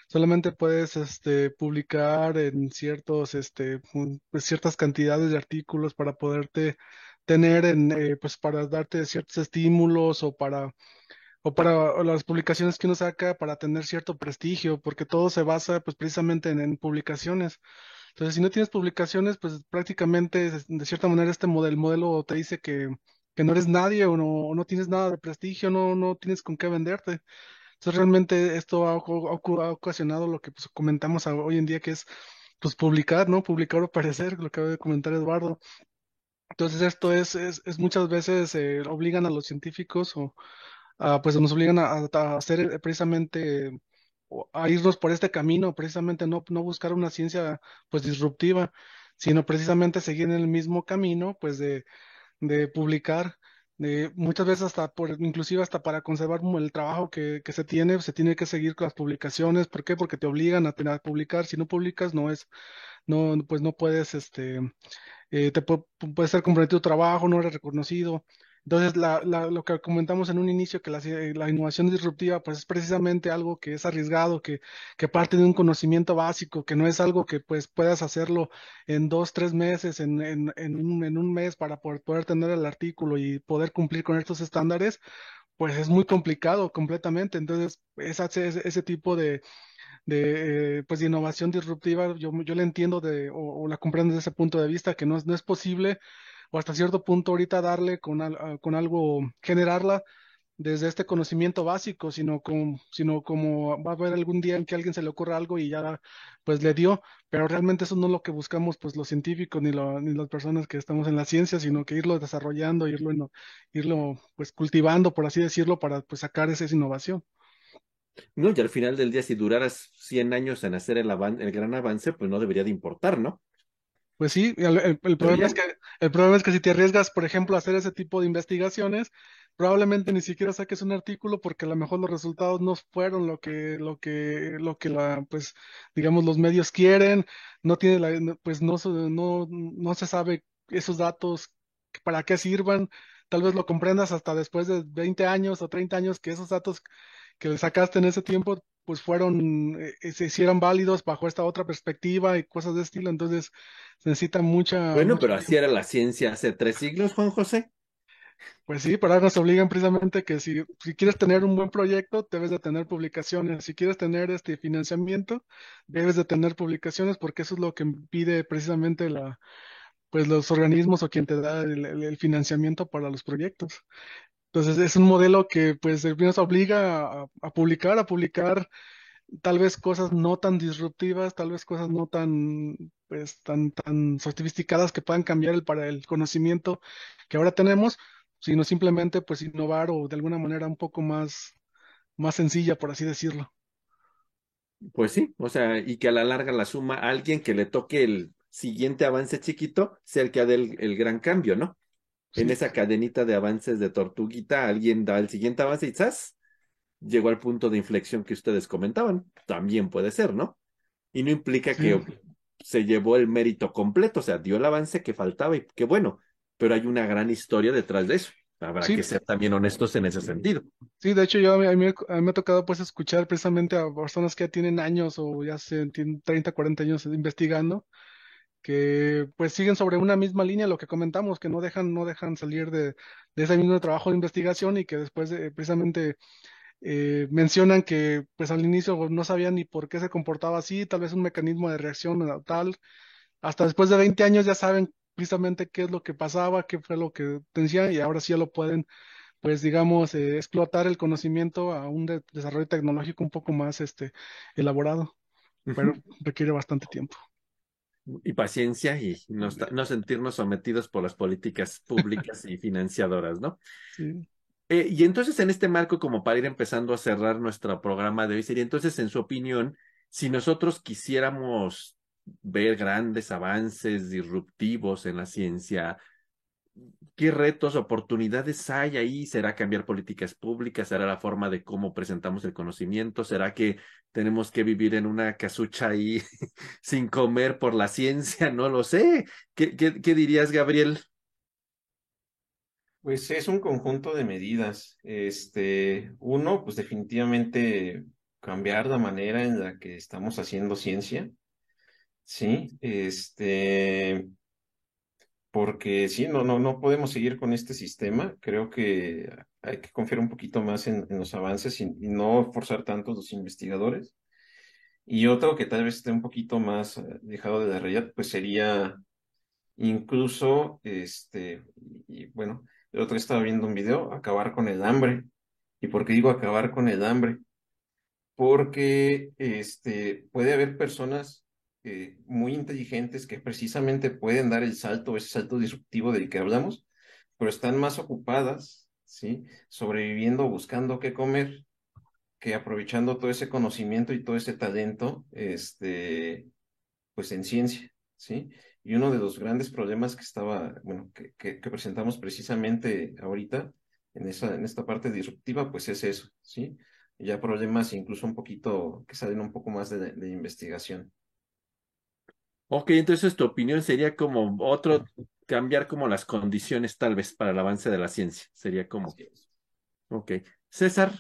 solamente puedes este, publicar en ciertos, este, pues, ciertas cantidades de artículos para poderte tener en, eh, pues para darte ciertos estímulos o para, o para las publicaciones que uno saca para tener cierto prestigio, porque todo se basa pues precisamente en, publicaciones. Entonces, si no tienes publicaciones, pues prácticamente de cierta manera este modelo, te dice que, que no eres nadie o no, no tienes nada de prestigio, no, no tienes con qué venderte. Entonces, realmente esto ha, ocasionado lo que pues, comentamos hoy en día, que es pues publicar, ¿no? Publicar o parecer, lo que acaba de comentar Eduardo. Entonces esto es, es, muchas veces eh, obligan a los científicos o pues nos obligan a, hacer eh, precisamente a irnos por este camino, precisamente no, no buscar una ciencia pues disruptiva, sino precisamente seguir en el mismo camino pues de, de publicar de, muchas veces hasta por, inclusive hasta para conservar el trabajo que, que, se tiene, se tiene que seguir con las publicaciones. ¿Por qué? Porque te obligan a, a publicar. Si no publicas, no es, no, pues no puedes, este, eh, te puede, puede, ser comprometido tu trabajo, no eres reconocido. Entonces, la, la, lo que comentamos en un inicio, que la, la, innovación disruptiva, pues es precisamente algo que es arriesgado, que, parte de un conocimiento básico, que no es algo que pues puedas hacerlo en dos, tres meses, en, en, un, en un, mes para poder, tener el artículo y poder cumplir con estos estándares, pues es muy complicado completamente. Entonces, ese, ese tipo de, de, eh, pues de innovación disruptiva, yo, yo la entiendo de, o, la comprendo desde ese punto de vista, que no, no es posible o hasta cierto punto ahorita darle con, con algo, generarla desde este conocimiento básico, sino como, sino como va a haber algún día en que a alguien se le ocurra algo y ya pues le dio, pero realmente eso no es lo que buscamos pues los científicos ni, ni las personas que estamos en la ciencia, sino que irlo desarrollando, irlo, irlo pues cultivando, por así decirlo, para pues sacar esa innovación. No, y al final del día, si duraras 100 años en hacer el, el gran avance, pues no debería de importar, ¿no? Pues sí, el, problema es que, el problema es que si te arriesgas, por ejemplo, a hacer ese tipo de investigaciones, probablemente ni siquiera saques un artículo porque a lo mejor los resultados no fueron lo que, lo que, lo que la, pues, digamos, los medios quieren, no tiene la, pues no, no, no se sabe esos datos para qué sirvan, tal vez lo comprendas hasta después de 20 años o 30 años que esos datos que le sacaste en ese tiempo, pues fueron, eh, se hicieron válidos bajo esta otra perspectiva y cosas de estilo, entonces se necesita mucha... Bueno, pero así era la ciencia hace tres siglos, Juan José. Pues sí, pero ahora nos obligan precisamente que si, si quieres tener un buen proyecto, debes de tener publicaciones. Si quieres tener este financiamiento, debes de tener publicaciones porque eso es lo que pide precisamente la, pues los organismos o quien te da el financiamiento para los proyectos. Entonces es un modelo que pues nos obliga a, publicar, a publicar tal vez cosas no tan disruptivas, tal vez cosas no tan pues tan tan sofisticadas que puedan cambiar el para el conocimiento que ahora tenemos, sino simplemente pues innovar o de alguna manera un poco más más sencilla, por así decirlo. Pues sí, o sea, y que a la larga la suma alguien que le toque el siguiente avance chiquito sea el que haga el gran cambio, ¿no? En esa cadenita de avances de tortuguita, alguien da el siguiente avance y ¡zas! Llegó al punto de inflexión que ustedes comentaban. También puede ser, ¿no? Y no implica que se llevó el mérito completo, o sea, dio el avance que faltaba y qué bueno, pero hay una gran historia detrás de eso. Habrá que ser también honestos en ese sentido. Sí, de hecho, yo a mí, me ha tocado pues escuchar precisamente a personas que ya tienen años o ya se tienen 30, 40 años investigando que pues siguen sobre una misma línea, lo que comentamos, que no dejan, no dejan salir de, ese mismo trabajo de investigación y que después precisamente eh, mencionan que pues al inicio no sabían ni por qué se comportaba así, tal vez un mecanismo de reacción tal, hasta después de 20 años ya saben precisamente qué es lo que pasaba, qué fue lo que tenían y ahora sí ya lo pueden pues digamos eh, explotar el conocimiento a un desarrollo tecnológico un poco más este elaborado, pero requiere bastante tiempo y paciencia y no, no, sentirnos sometidos por las políticas públicas y financiadoras, ¿no? Sí. Eh, y entonces, en este marco, como para ir empezando a cerrar nuestro programa de hoy, sería entonces, en su opinión, si nosotros quisiéramos ver grandes avances disruptivos en la ciencia, ¿Qué retos, oportunidades hay ahí? ¿Será cambiar políticas públicas? ¿Será la forma de cómo presentamos el conocimiento? ¿Será que tenemos que vivir en una casucha ahí <laughs> sin comer por la ciencia? No lo sé. ¿Qué, qué, dirías, Gabriel? Pues es un conjunto de medidas. Este, uno, pues definitivamente cambiar la manera en la que estamos haciendo ciencia, ¿sí? Este, porque sí, no, no, no podemos seguir con este sistema. Creo que hay que confiar un poquito más en, los avances y, no forzar tanto a los investigadores. Y otro que tal vez esté un poquito más eh, dejado de la realidad, pues sería incluso, este, y, bueno, el otro estaba viendo un video, acabar con el hambre. ¿Y por qué digo acabar con el hambre? Porque este, puede haber personas eh, muy inteligentes que precisamente pueden dar el salto, ese salto disruptivo del que hablamos, pero están más ocupadas, ¿sí? Sobreviviendo, buscando qué comer, que aprovechando todo ese conocimiento y todo ese talento, este, pues en ciencia, ¿sí? Y uno de los grandes problemas que estaba, bueno, que, que, presentamos precisamente ahorita en, esa, en esta parte disruptiva, pues es eso, ¿sí? Ya problemas incluso un poquito que salen un poco más de, de investigación. Ok, entonces tu opinión sería como otro, cambiar como las condiciones tal vez para el avance de la ciencia. Sería como. Ok. César.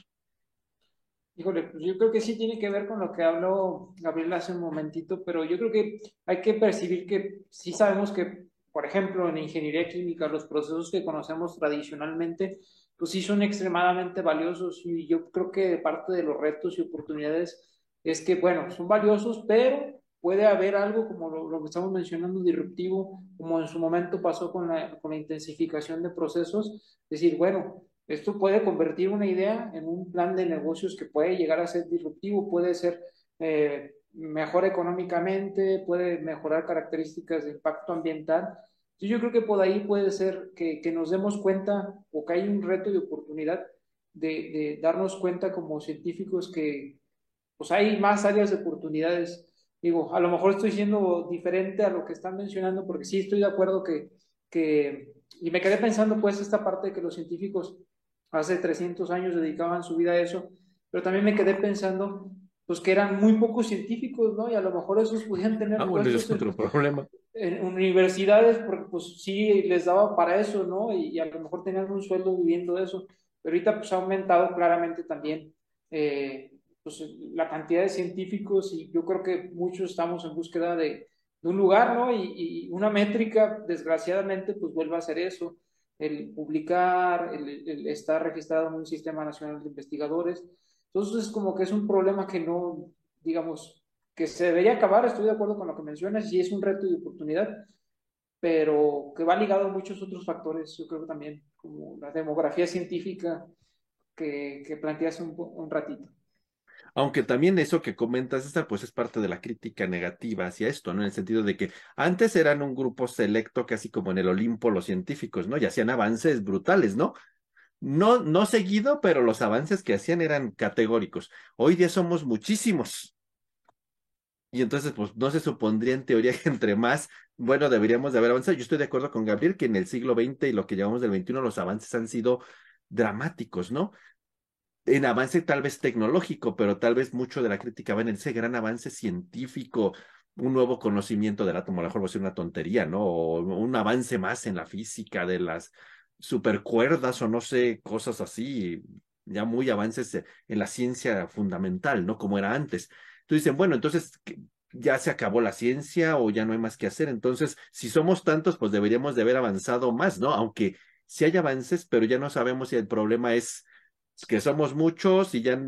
Híjole, pues yo creo que sí tiene que ver con lo que habló Gabriel hace un momentito, pero yo creo que hay que percibir que sí sabemos que, por ejemplo, en ingeniería química, los procesos que conocemos tradicionalmente, pues sí son extremadamente valiosos y yo creo que parte de los retos y oportunidades es que, bueno, son valiosos, pero puede haber algo como lo, que estamos mencionando disruptivo, como en su momento pasó con la, con la intensificación de procesos, decir, bueno, esto puede convertir una idea en un plan de negocios que puede llegar a ser disruptivo, puede ser eh, mejor económicamente, puede mejorar características de impacto ambiental. Entonces yo creo que por ahí puede ser que, que nos demos cuenta o que hay un reto y oportunidad de, de darnos cuenta como científicos que pues hay más áreas de oportunidades Digo, a lo mejor estoy siendo diferente a lo que están mencionando, porque sí estoy de acuerdo que, que, y me quedé pensando pues esta parte de que los científicos hace 300 años dedicaban su vida a eso, pero también me quedé pensando pues que eran muy pocos científicos, ¿no? Y a lo mejor esos podían tener ah, bueno, es otro problema. en universidades, porque pues sí les daba para eso, ¿no? Y, a lo mejor tenían un sueldo viviendo de eso, pero ahorita pues ha aumentado claramente también eh, pues, la cantidad de científicos y yo creo que muchos estamos en búsqueda de, un lugar, ¿no? Y, una métrica, desgraciadamente, pues vuelve a ser eso, el publicar, el, estar registrado en un sistema nacional de investigadores. Entonces, es como que es un problema que no, digamos, que se debería acabar, estoy de acuerdo con lo que mencionas, y es un reto y oportunidad, pero que va ligado a muchos otros factores, yo creo también, como la demografía científica que, que planteas un, un ratito. Aunque también eso que comentas, César, pues es parte de la crítica negativa hacia esto, ¿no? En el sentido de que antes eran un grupo selecto, casi como en el Olimpo los científicos, ¿no? Y hacían avances brutales, ¿no? No, no seguido, pero los avances que hacían eran categóricos. Hoy día somos muchísimos. Y entonces, pues no se supondría en teoría que entre más, bueno, deberíamos de haber avanzado. Yo estoy de acuerdo con Gabriel que en el siglo XX y lo que llamamos del XXI, los avances han sido dramáticos, ¿no? En avance tal vez tecnológico, pero tal vez mucho de la crítica va en ese gran avance científico, un nuevo conocimiento del átomo, a lo mejor va a ser una tontería, ¿no? O un avance más en la física de las supercuerdas o no sé, cosas así, ya muy avances en la ciencia fundamental, ¿no? Como era antes. Entonces dicen, bueno, entonces ya se acabó la ciencia o ya no hay más que hacer. Entonces, si somos tantos, pues deberíamos de haber avanzado más, ¿no? Aunque sí hay avances, pero ya no sabemos si el problema es que somos muchos y ya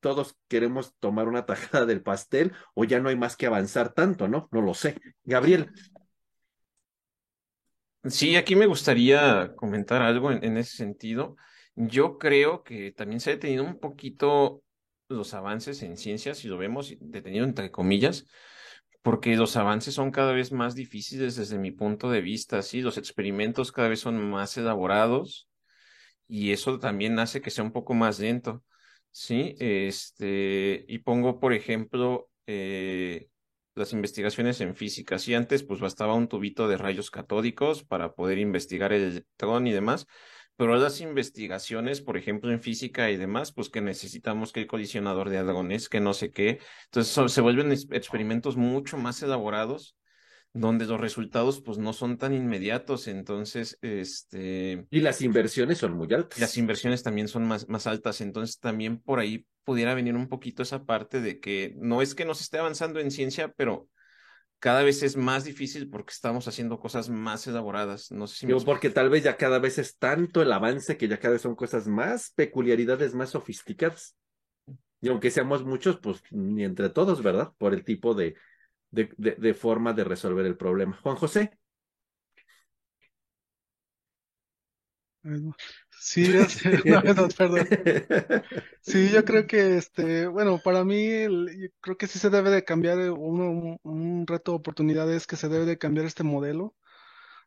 todos queremos tomar una tajada del pastel o ya no hay más que avanzar tanto, ¿no? No lo sé. Gabriel. Sí, aquí me gustaría comentar algo en, ese sentido. Yo creo que también se ha detenido un poquito los avances en ciencias, si lo vemos detenido entre comillas, porque los avances son cada vez más difíciles desde mi punto de vista, sí, los experimentos cada vez son más elaborados, y eso también hace que sea un poco más lento, ¿sí? Este, y pongo, por ejemplo, eh, las investigaciones en física. Si antes, pues bastaba un tubito de rayos catódicos para poder investigar el electrón y demás, pero las investigaciones, por ejemplo, en física y demás, pues que necesitamos que el colisionador de hadrones, que no sé qué. Entonces se vuelven experimentos mucho más elaborados donde los resultados pues no son tan inmediatos, entonces, este... Y las inversiones son muy altas. Las inversiones también son más, más altas, entonces también por ahí pudiera venir un poquito esa parte de que no es que nos esté avanzando en ciencia, pero cada vez es más difícil porque estamos haciendo cosas más elaboradas. No sé si Digo, porque tal vez ya cada vez es tanto el avance que ya cada vez son cosas más, peculiaridades más sofisticadas. Y aunque seamos muchos, pues ni entre todos, ¿verdad? Por el tipo de, de, de, de forma de resolver el problema. Juan José. Sí, <laughs> no, no, perdón. Sí, yo creo que este, bueno, para mí yo creo que sí se debe de cambiar eh, uno, un, reto de oportunidad es que se debe de cambiar este modelo.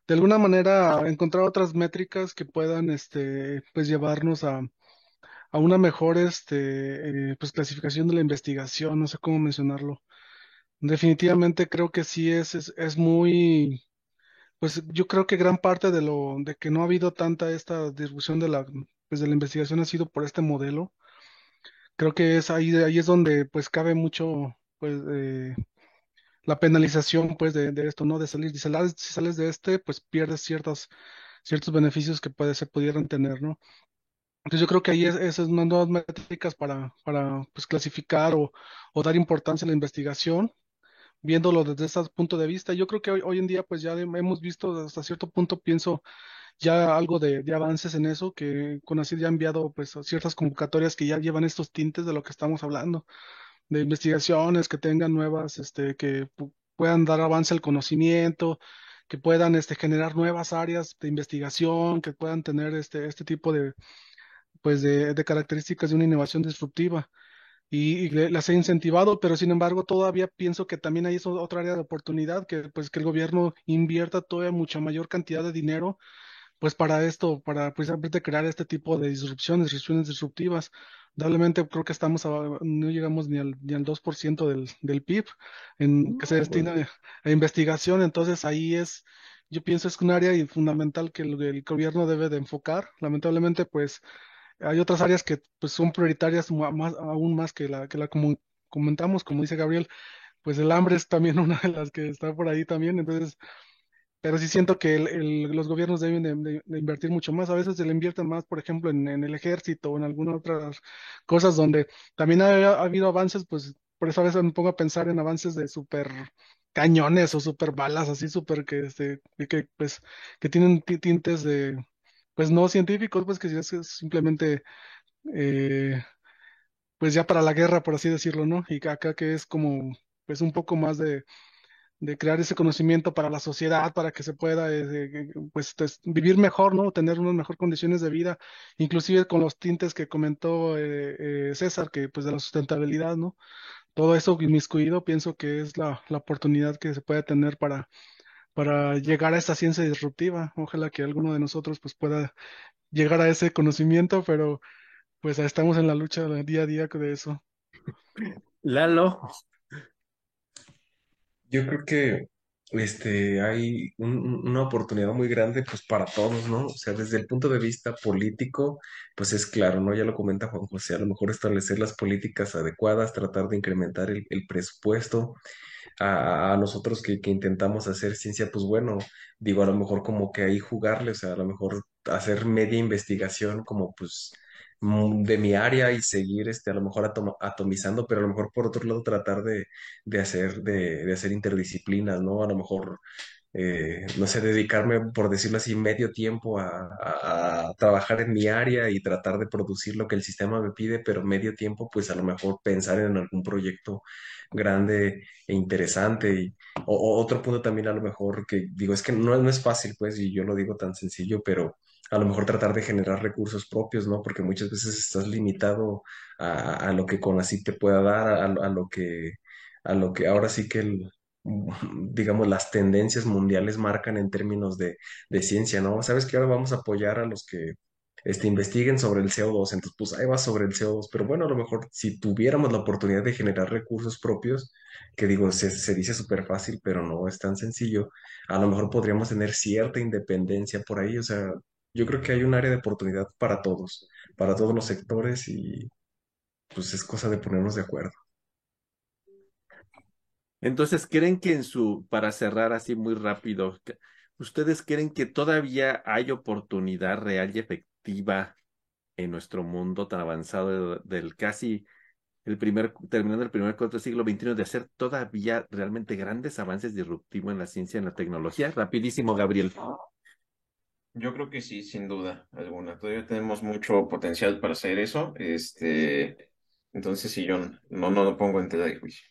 De alguna manera encontrar otras métricas que puedan este, pues llevarnos a, a una mejor este, eh, pues clasificación de la investigación, no sé cómo mencionarlo. Definitivamente creo que sí es, es, es muy pues yo creo que gran parte de lo de que no ha habido tanta esta discusión de la pues de la investigación ha sido por este modelo. Creo que es ahí ahí es donde pues cabe mucho pues eh, la penalización pues de, de esto, ¿no? De salir, si sales, si sales de este, pues pierdes ciertas ciertos beneficios que puede, se pudieran tener, ¿no? Entonces yo creo que ahí es, esas son nuevas métricas para, para pues, clasificar o, o dar importancia a la investigación viéndolo desde ese punto de vista. Yo creo que hoy, hoy en día pues ya hemos visto hasta cierto punto, pienso, ya algo de, de avances en eso, que CONACYT ya ha enviado pues ciertas convocatorias que ya llevan estos tintes de lo que estamos hablando, de investigaciones que tengan nuevas, este, que pu- puedan dar avance al conocimiento, que puedan este, generar nuevas áreas de investigación, que puedan tener este, este tipo de, pues de, de características de una innovación disruptiva y, y las he incentivado, pero sin embargo todavía pienso que también hay eso- otra área de oportunidad, que pues que el gobierno invierta todavía mucha mayor cantidad de dinero pues para esto, para precisamente crear este tipo de disrupciones, disrupciones disruptivas. Probablemente creo que estamos a- no llegamos ni al, ni al 2% del, del PIB en, que se destina a, a investigación, entonces ahí es, yo pienso es un área fundamental que el, el gobierno debe de enfocar. Lamentablemente pues hay otras áreas que pues, son prioritarias más, aún más que la que la comentamos, como dice Gabriel, pues el hambre es también <laughs> una de las que está por ahí también, entonces, pero sí siento que el- el- los gobiernos deben de, invertir mucho más, a veces se le invierten más, por ejemplo, en, el ejército o en algunas otras cosas donde también ha, ha habido avances, pues por eso a veces me pongo a pensar en avances de super cañones o super balas, así super que, este, que, pues, que tienen ti- tintes de pues no científicos, pues que es simplemente, eh, pues ya para la guerra, por así decirlo, ¿no? Y acá que es como, pues un poco más de, de crear ese conocimiento para la sociedad, para que se pueda, eh, pues, vivir mejor, ¿no? Tener unas mejores condiciones de vida, inclusive con los tintes que comentó eh, César, que pues de la sustentabilidad, ¿no? Todo eso inmiscuido, pienso que es la, la oportunidad que se puede tener para, para llegar a esta ciencia disruptiva. Ojalá que alguno de nosotros pues pueda llegar a ese conocimiento, pero pues estamos en la lucha día a día de eso. Lalo. Yo creo que este, hay un- un- una oportunidad muy grande pues para todos, ¿no? O sea, desde el punto de vista político, pues es claro, ¿no? Ya lo comenta Juan José, a lo mejor establecer las políticas adecuadas, tratar de incrementar el, el presupuesto. A, a nosotros que, que intentamos hacer ciencia, pues bueno, digo, a lo mejor como que ahí jugarle, o sea, a lo mejor hacer media investigación como pues de mi área y seguir este, a lo mejor atom- atomizando, pero a lo mejor por otro lado tratar de de hacer, de, de hacer interdisciplinas, ¿no? A lo mejor, eh, no sé, dedicarme, por decirlo así, medio tiempo a, a- trabajar en mi área y tratar de producir lo que el sistema me pide, pero medio tiempo, pues a lo mejor pensar en algún proyecto grande e interesante. Y, o, o otro punto también a lo mejor que digo, es que no, no es fácil, pues, y yo lo digo tan sencillo, pero a lo mejor tratar de generar recursos propios, ¿no? Porque muchas veces estás limitado a, a lo que CONACYT te pueda dar, a, a lo que a lo que ahora sí que <laughs> digamos, las tendencias mundiales marcan en términos de, de ciencia, ¿no? Sabes que ahora vamos a apoyar a los que este, investiguen sobre el CO2, entonces pues ahí va sobre el CO2, pero bueno, a lo mejor si tuviéramos la oportunidad de generar recursos propios, que digo, se, se dice súper fácil, pero no es tan sencillo, a lo mejor podríamos tener cierta independencia por ahí, o sea, yo creo que hay un área de oportunidad para todos, para todos los sectores y pues es cosa de ponernos de acuerdo. Entonces, ¿creen que en su, para cerrar así muy rápido, ¿ustedes creen que todavía hay oportunidad real y efectiva en nuestro mundo tan avanzado de- del casi el primer, terminando el primer cuarto del siglo XXI, de hacer todavía realmente grandes avances disruptivos en la ciencia y en la tecnología? Rapidísimo, Gabriel. Yo creo que sí, sin duda alguna. Todavía tenemos mucho potencial para hacer eso. Este, entonces, sí, yo no, no lo pongo en tela de juicio.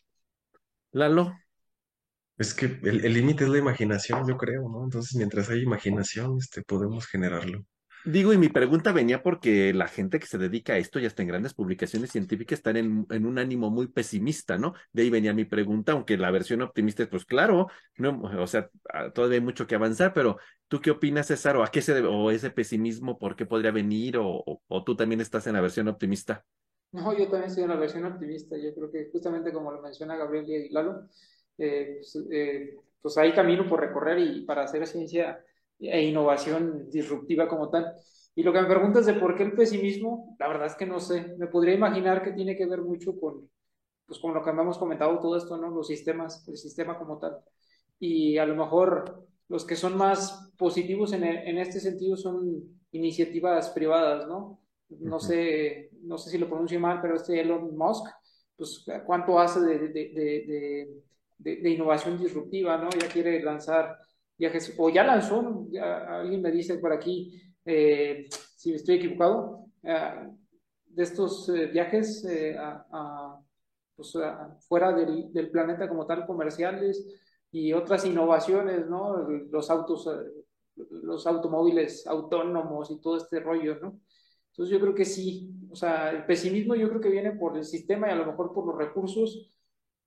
Lalo. Es que el límite es la imaginación, yo creo, ¿no? Entonces, mientras hay imaginación, este, podemos generarlo. Digo, y mi pregunta venía porque la gente que se dedica a esto, ya está en grandes publicaciones científicas, están en, en, un ánimo muy pesimista, ¿no? De ahí venía mi pregunta, aunque la versión optimista es, pues claro, no, o sea, ah, todavía hay mucho que avanzar, pero ¿tú qué opinas, César? ¿O a qué se debe, ese pesimismo, por qué podría venir? O, o, tú también estás en la versión optimista? No, yo también estoy en la versión optimista. Yo creo que justamente como lo menciona Gabriel y Lalo, eh, pues, eh, pues hay camino por recorrer y para hacer ciencia e innovación disruptiva como tal. Y lo que me preguntas de por qué el pesimismo, la verdad es que no sé. Me podría imaginar que tiene que ver mucho con, pues con lo que hemos comentado todo esto, ¿no? Los sistemas, el sistema como tal. Y a lo mejor los que son más positivos en, en este sentido son iniciativas privadas, ¿no? No sé, no sé si lo pronuncio mal, pero este Elon Musk, pues cuánto hace de, de, de, de innovación disruptiva, ¿no? Ya quiere lanzar viajes, o ya lanzó, ya, alguien me dice por aquí, eh, si estoy equivocado, eh, de estos eh, viajes eh, a, a, pues, a, fuera del, del, planeta como tal, comerciales y otras innovaciones, ¿no? Los autos, los automóviles autónomos y todo este rollo, ¿no? Entonces yo creo que sí, o sea, el pesimismo yo creo que viene por el sistema y a lo mejor por los recursos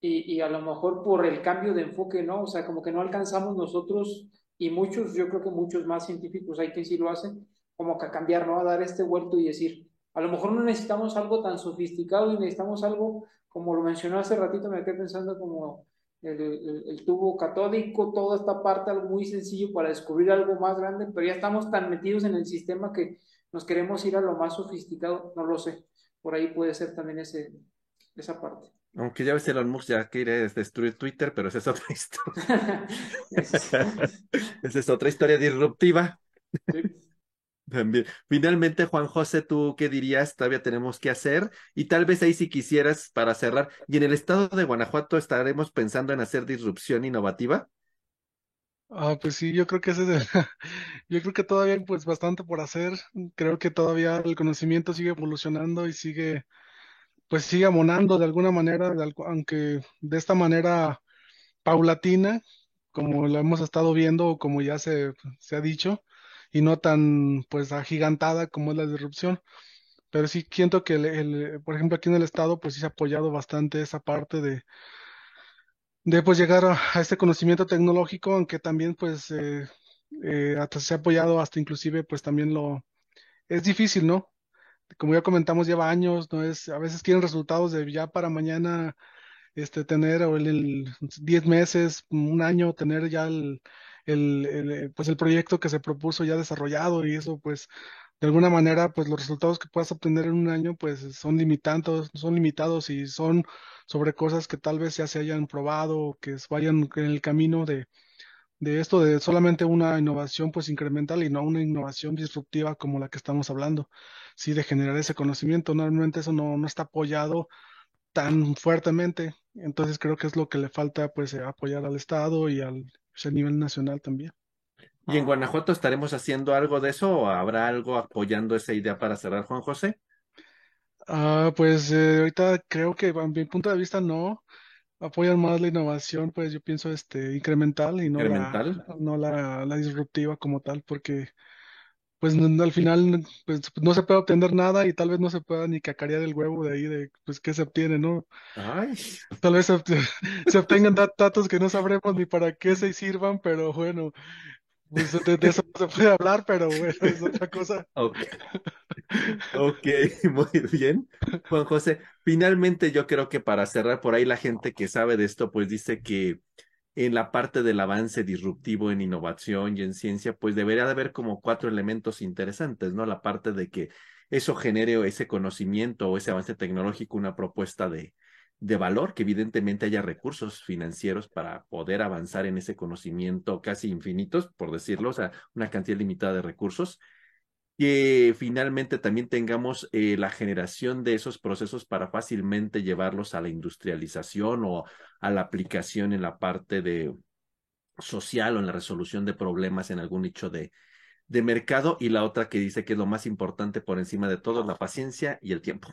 y, a lo mejor por el cambio de enfoque, ¿no? O sea, como que no alcanzamos nosotros, y muchos, yo creo que muchos más científicos hay que sí lo hacen, como que a cambiar, ¿no? A dar este vuelto y decir, a lo mejor no necesitamos algo tan sofisticado y necesitamos algo, como lo mencionó hace ratito, me quedé pensando como el, tubo catódico, toda esta parte, algo muy sencillo para descubrir algo más grande, pero ya estamos tan metidos en el sistema que nos queremos ir a lo más sofisticado, no lo sé, por ahí puede ser también ese, esa parte. Aunque ya ves Elon Musk ya quiere destruir Twitter, pero esa es otra <laughs> historia. <laughs> <laughs> esa es otra historia disruptiva. Sí. También. Finalmente, Juan José, ¿tú qué dirías? Todavía tenemos que hacer. Y tal vez ahí si quisieras para cerrar. ¿Y en el estado de Guanajuato estaremos pensando en hacer disrupción innovativa? Ah, pues sí, yo creo que ese es el, yo creo que todavía hay pues bastante por hacer. Creo que todavía el conocimiento sigue evolucionando y sigue pues sigue amonando de alguna manera, aunque de esta manera paulatina, como lo hemos estado viendo, como ya se, se ha dicho, y no tan pues agigantada como es la disrupción. Pero sí siento que, el, por ejemplo, aquí en el estado, pues sí se ha apoyado bastante esa parte de, de pues llegar a, a este conocimiento tecnológico, aunque también pues eh, eh, hasta se ha apoyado hasta inclusive pues también lo es difícil, ¿no? Como ya comentamos, lleva años, no es, a veces quieren resultados de ya para mañana, este, tener, o el, 10 meses, un año, tener ya el, el, el, pues el proyecto que se propuso ya desarrollado y eso, pues, de alguna manera, pues los resultados que puedas obtener en un año, pues son limitados, son limitados y son sobre cosas que tal vez ya se hayan probado o que vayan en el camino de, de esto de solamente una innovación pues incremental y no una innovación disruptiva como la que estamos hablando, sí de generar ese conocimiento. Normalmente eso no, no está apoyado tan fuertemente, entonces creo que es lo que le falta pues apoyar al Estado y al pues, a nivel nacional también. ¿Y en Guanajuato estaremos haciendo algo de eso o habrá algo apoyando esa idea para cerrar, Juan José? Ah, pues eh, ahorita creo que a mi punto de vista no, apoyan más la innovación, pues yo pienso este incremental y no ¿Incremental? la, no la, la disruptiva como tal, porque pues no- al final pues no se puede obtener nada y tal vez no se pueda ni cacarear el huevo de ahí de pues qué se obtiene, ¿no? Ay, Tal vez se, obte- <laughs> se obtengan dat- datos que no sabremos ni para qué se sirvan, pero bueno, pues de, eso no se puede hablar, pero bueno, es otra cosa. ok. Ok, <laughs> muy bien. Juan José, finalmente yo creo que para cerrar por ahí la gente que sabe de esto, pues dice que en la parte del avance disruptivo en innovación y en ciencia, pues debería de haber como cuatro elementos interesantes, ¿no? La parte de que eso genere ese conocimiento o ese avance tecnológico, una propuesta de, de valor, que evidentemente haya recursos financieros para poder avanzar en ese conocimiento casi infinitos, por decirlo, o sea, una cantidad limitada de recursos que finalmente también tengamos eh, la generación de esos procesos para fácilmente llevarlos a la industrialización o a la aplicación en la parte de social o en la resolución de problemas en algún nicho de, de mercado. Y la otra que dice que es lo más importante por encima de todo, la paciencia y el tiempo,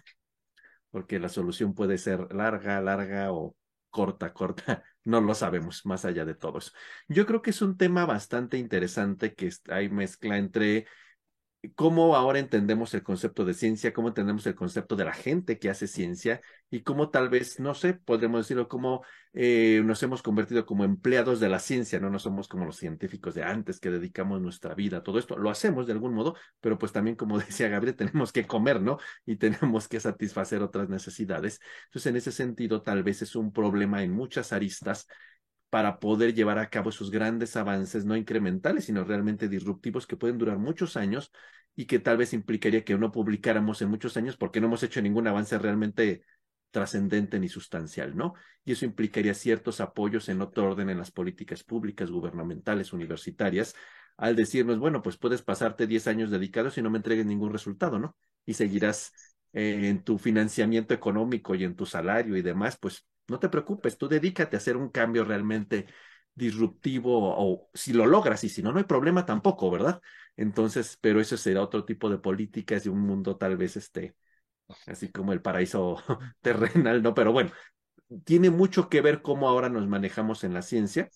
porque la solución puede ser larga, larga o corta, corta, <laughs> no lo sabemos más allá de todo eso. Yo creo que es un tema bastante interesante que hay mezcla entre cómo ahora entendemos el concepto de ciencia, cómo entendemos el concepto de la gente que hace ciencia y cómo tal vez, no sé, podríamos decirlo, cómo eh, nos hemos convertido como empleados de la ciencia, ¿no? No somos como los científicos de antes que dedicamos nuestra vida a todo esto. Lo hacemos de algún modo, pero pues también, como <laughs> decía Gabriel, tenemos que comer, ¿no? Y tenemos que satisfacer otras necesidades. Entonces, en ese sentido, tal vez es un problema en muchas aristas para poder llevar a cabo esos grandes avances, no incrementales, sino realmente disruptivos que pueden durar muchos años y que tal vez implicaría que no publicáramos en muchos años porque no hemos hecho ningún avance realmente trascendente ni sustancial, ¿no? Y eso implicaría ciertos apoyos en otro orden en las políticas públicas, gubernamentales, universitarias, al decirnos, bueno, pues puedes pasarte 10 años dedicados y no me entregues ningún resultado, ¿no? Y seguirás eh, en tu financiamiento económico y en tu salario y demás, pues no te preocupes, tú dedícate a hacer un cambio realmente disruptivo o si lo logras y si no, no hay problema tampoco, ¿verdad? Entonces, pero eso será otro tipo de políticas de un mundo tal vez este, así como el paraíso <laughs> terrenal, ¿no? Pero bueno, tiene mucho que ver cómo ahora nos manejamos en la ciencia.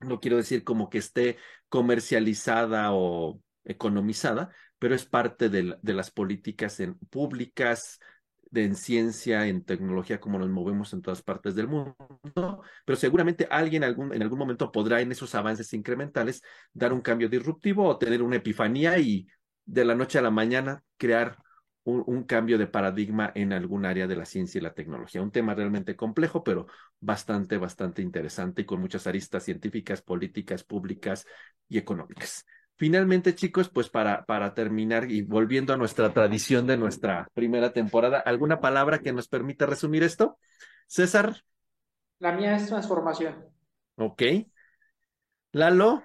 No quiero decir como que esté comercializada o economizada, pero es parte de, de las políticas en, públicas, de en ciencia, en tecnología, como nos movemos en todas partes del mundo, pero seguramente alguien algún, en algún momento podrá en esos avances incrementales dar un cambio disruptivo o tener una epifanía y de la noche a la mañana crear un, un, cambio de paradigma en algún área de la ciencia y la tecnología. Un tema realmente complejo, pero bastante, bastante interesante y con muchas aristas científicas, políticas, públicas y económicas. Finalmente, chicos, pues para, para terminar y volviendo a nuestra tradición de nuestra primera temporada, ¿alguna palabra que nos permita resumir esto? César. La mía es transformación. Ok. Lalo.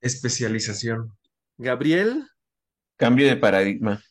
Especialización. Gabriel. Cambio de paradigma.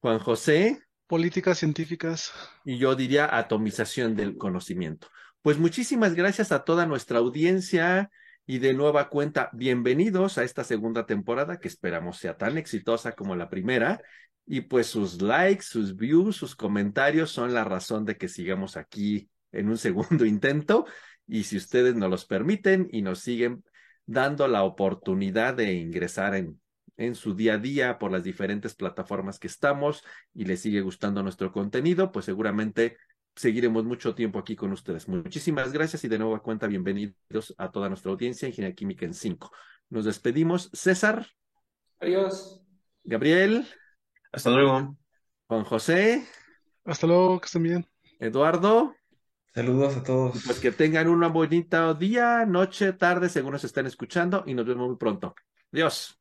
Juan José. Políticas científicas. Y yo diría atomización del conocimiento. Pues muchísimas gracias a toda nuestra audiencia. Y de nueva cuenta, bienvenidos a esta segunda temporada que esperamos sea tan exitosa como la primera. Y pues sus likes, sus views, sus comentarios son la razón de que sigamos aquí en un <laughs> segundo intento. Y si ustedes nos los permiten y nos siguen dando la oportunidad de ingresar en, en su día a día por las diferentes plataformas que estamos y les sigue gustando nuestro contenido, pues seguramente seguiremos mucho tiempo aquí con ustedes. Muchísimas gracias y de nueva cuenta bienvenidos a toda nuestra audiencia Ingeniería Química en 5. Nos despedimos. César. Adiós. Gabriel. Hasta luego. Juan José. Hasta luego, que estén bien. Eduardo. Saludos a todos. Pues que tengan una bonita día, noche, tarde, según nos estén escuchando y nos vemos muy pronto. Adiós.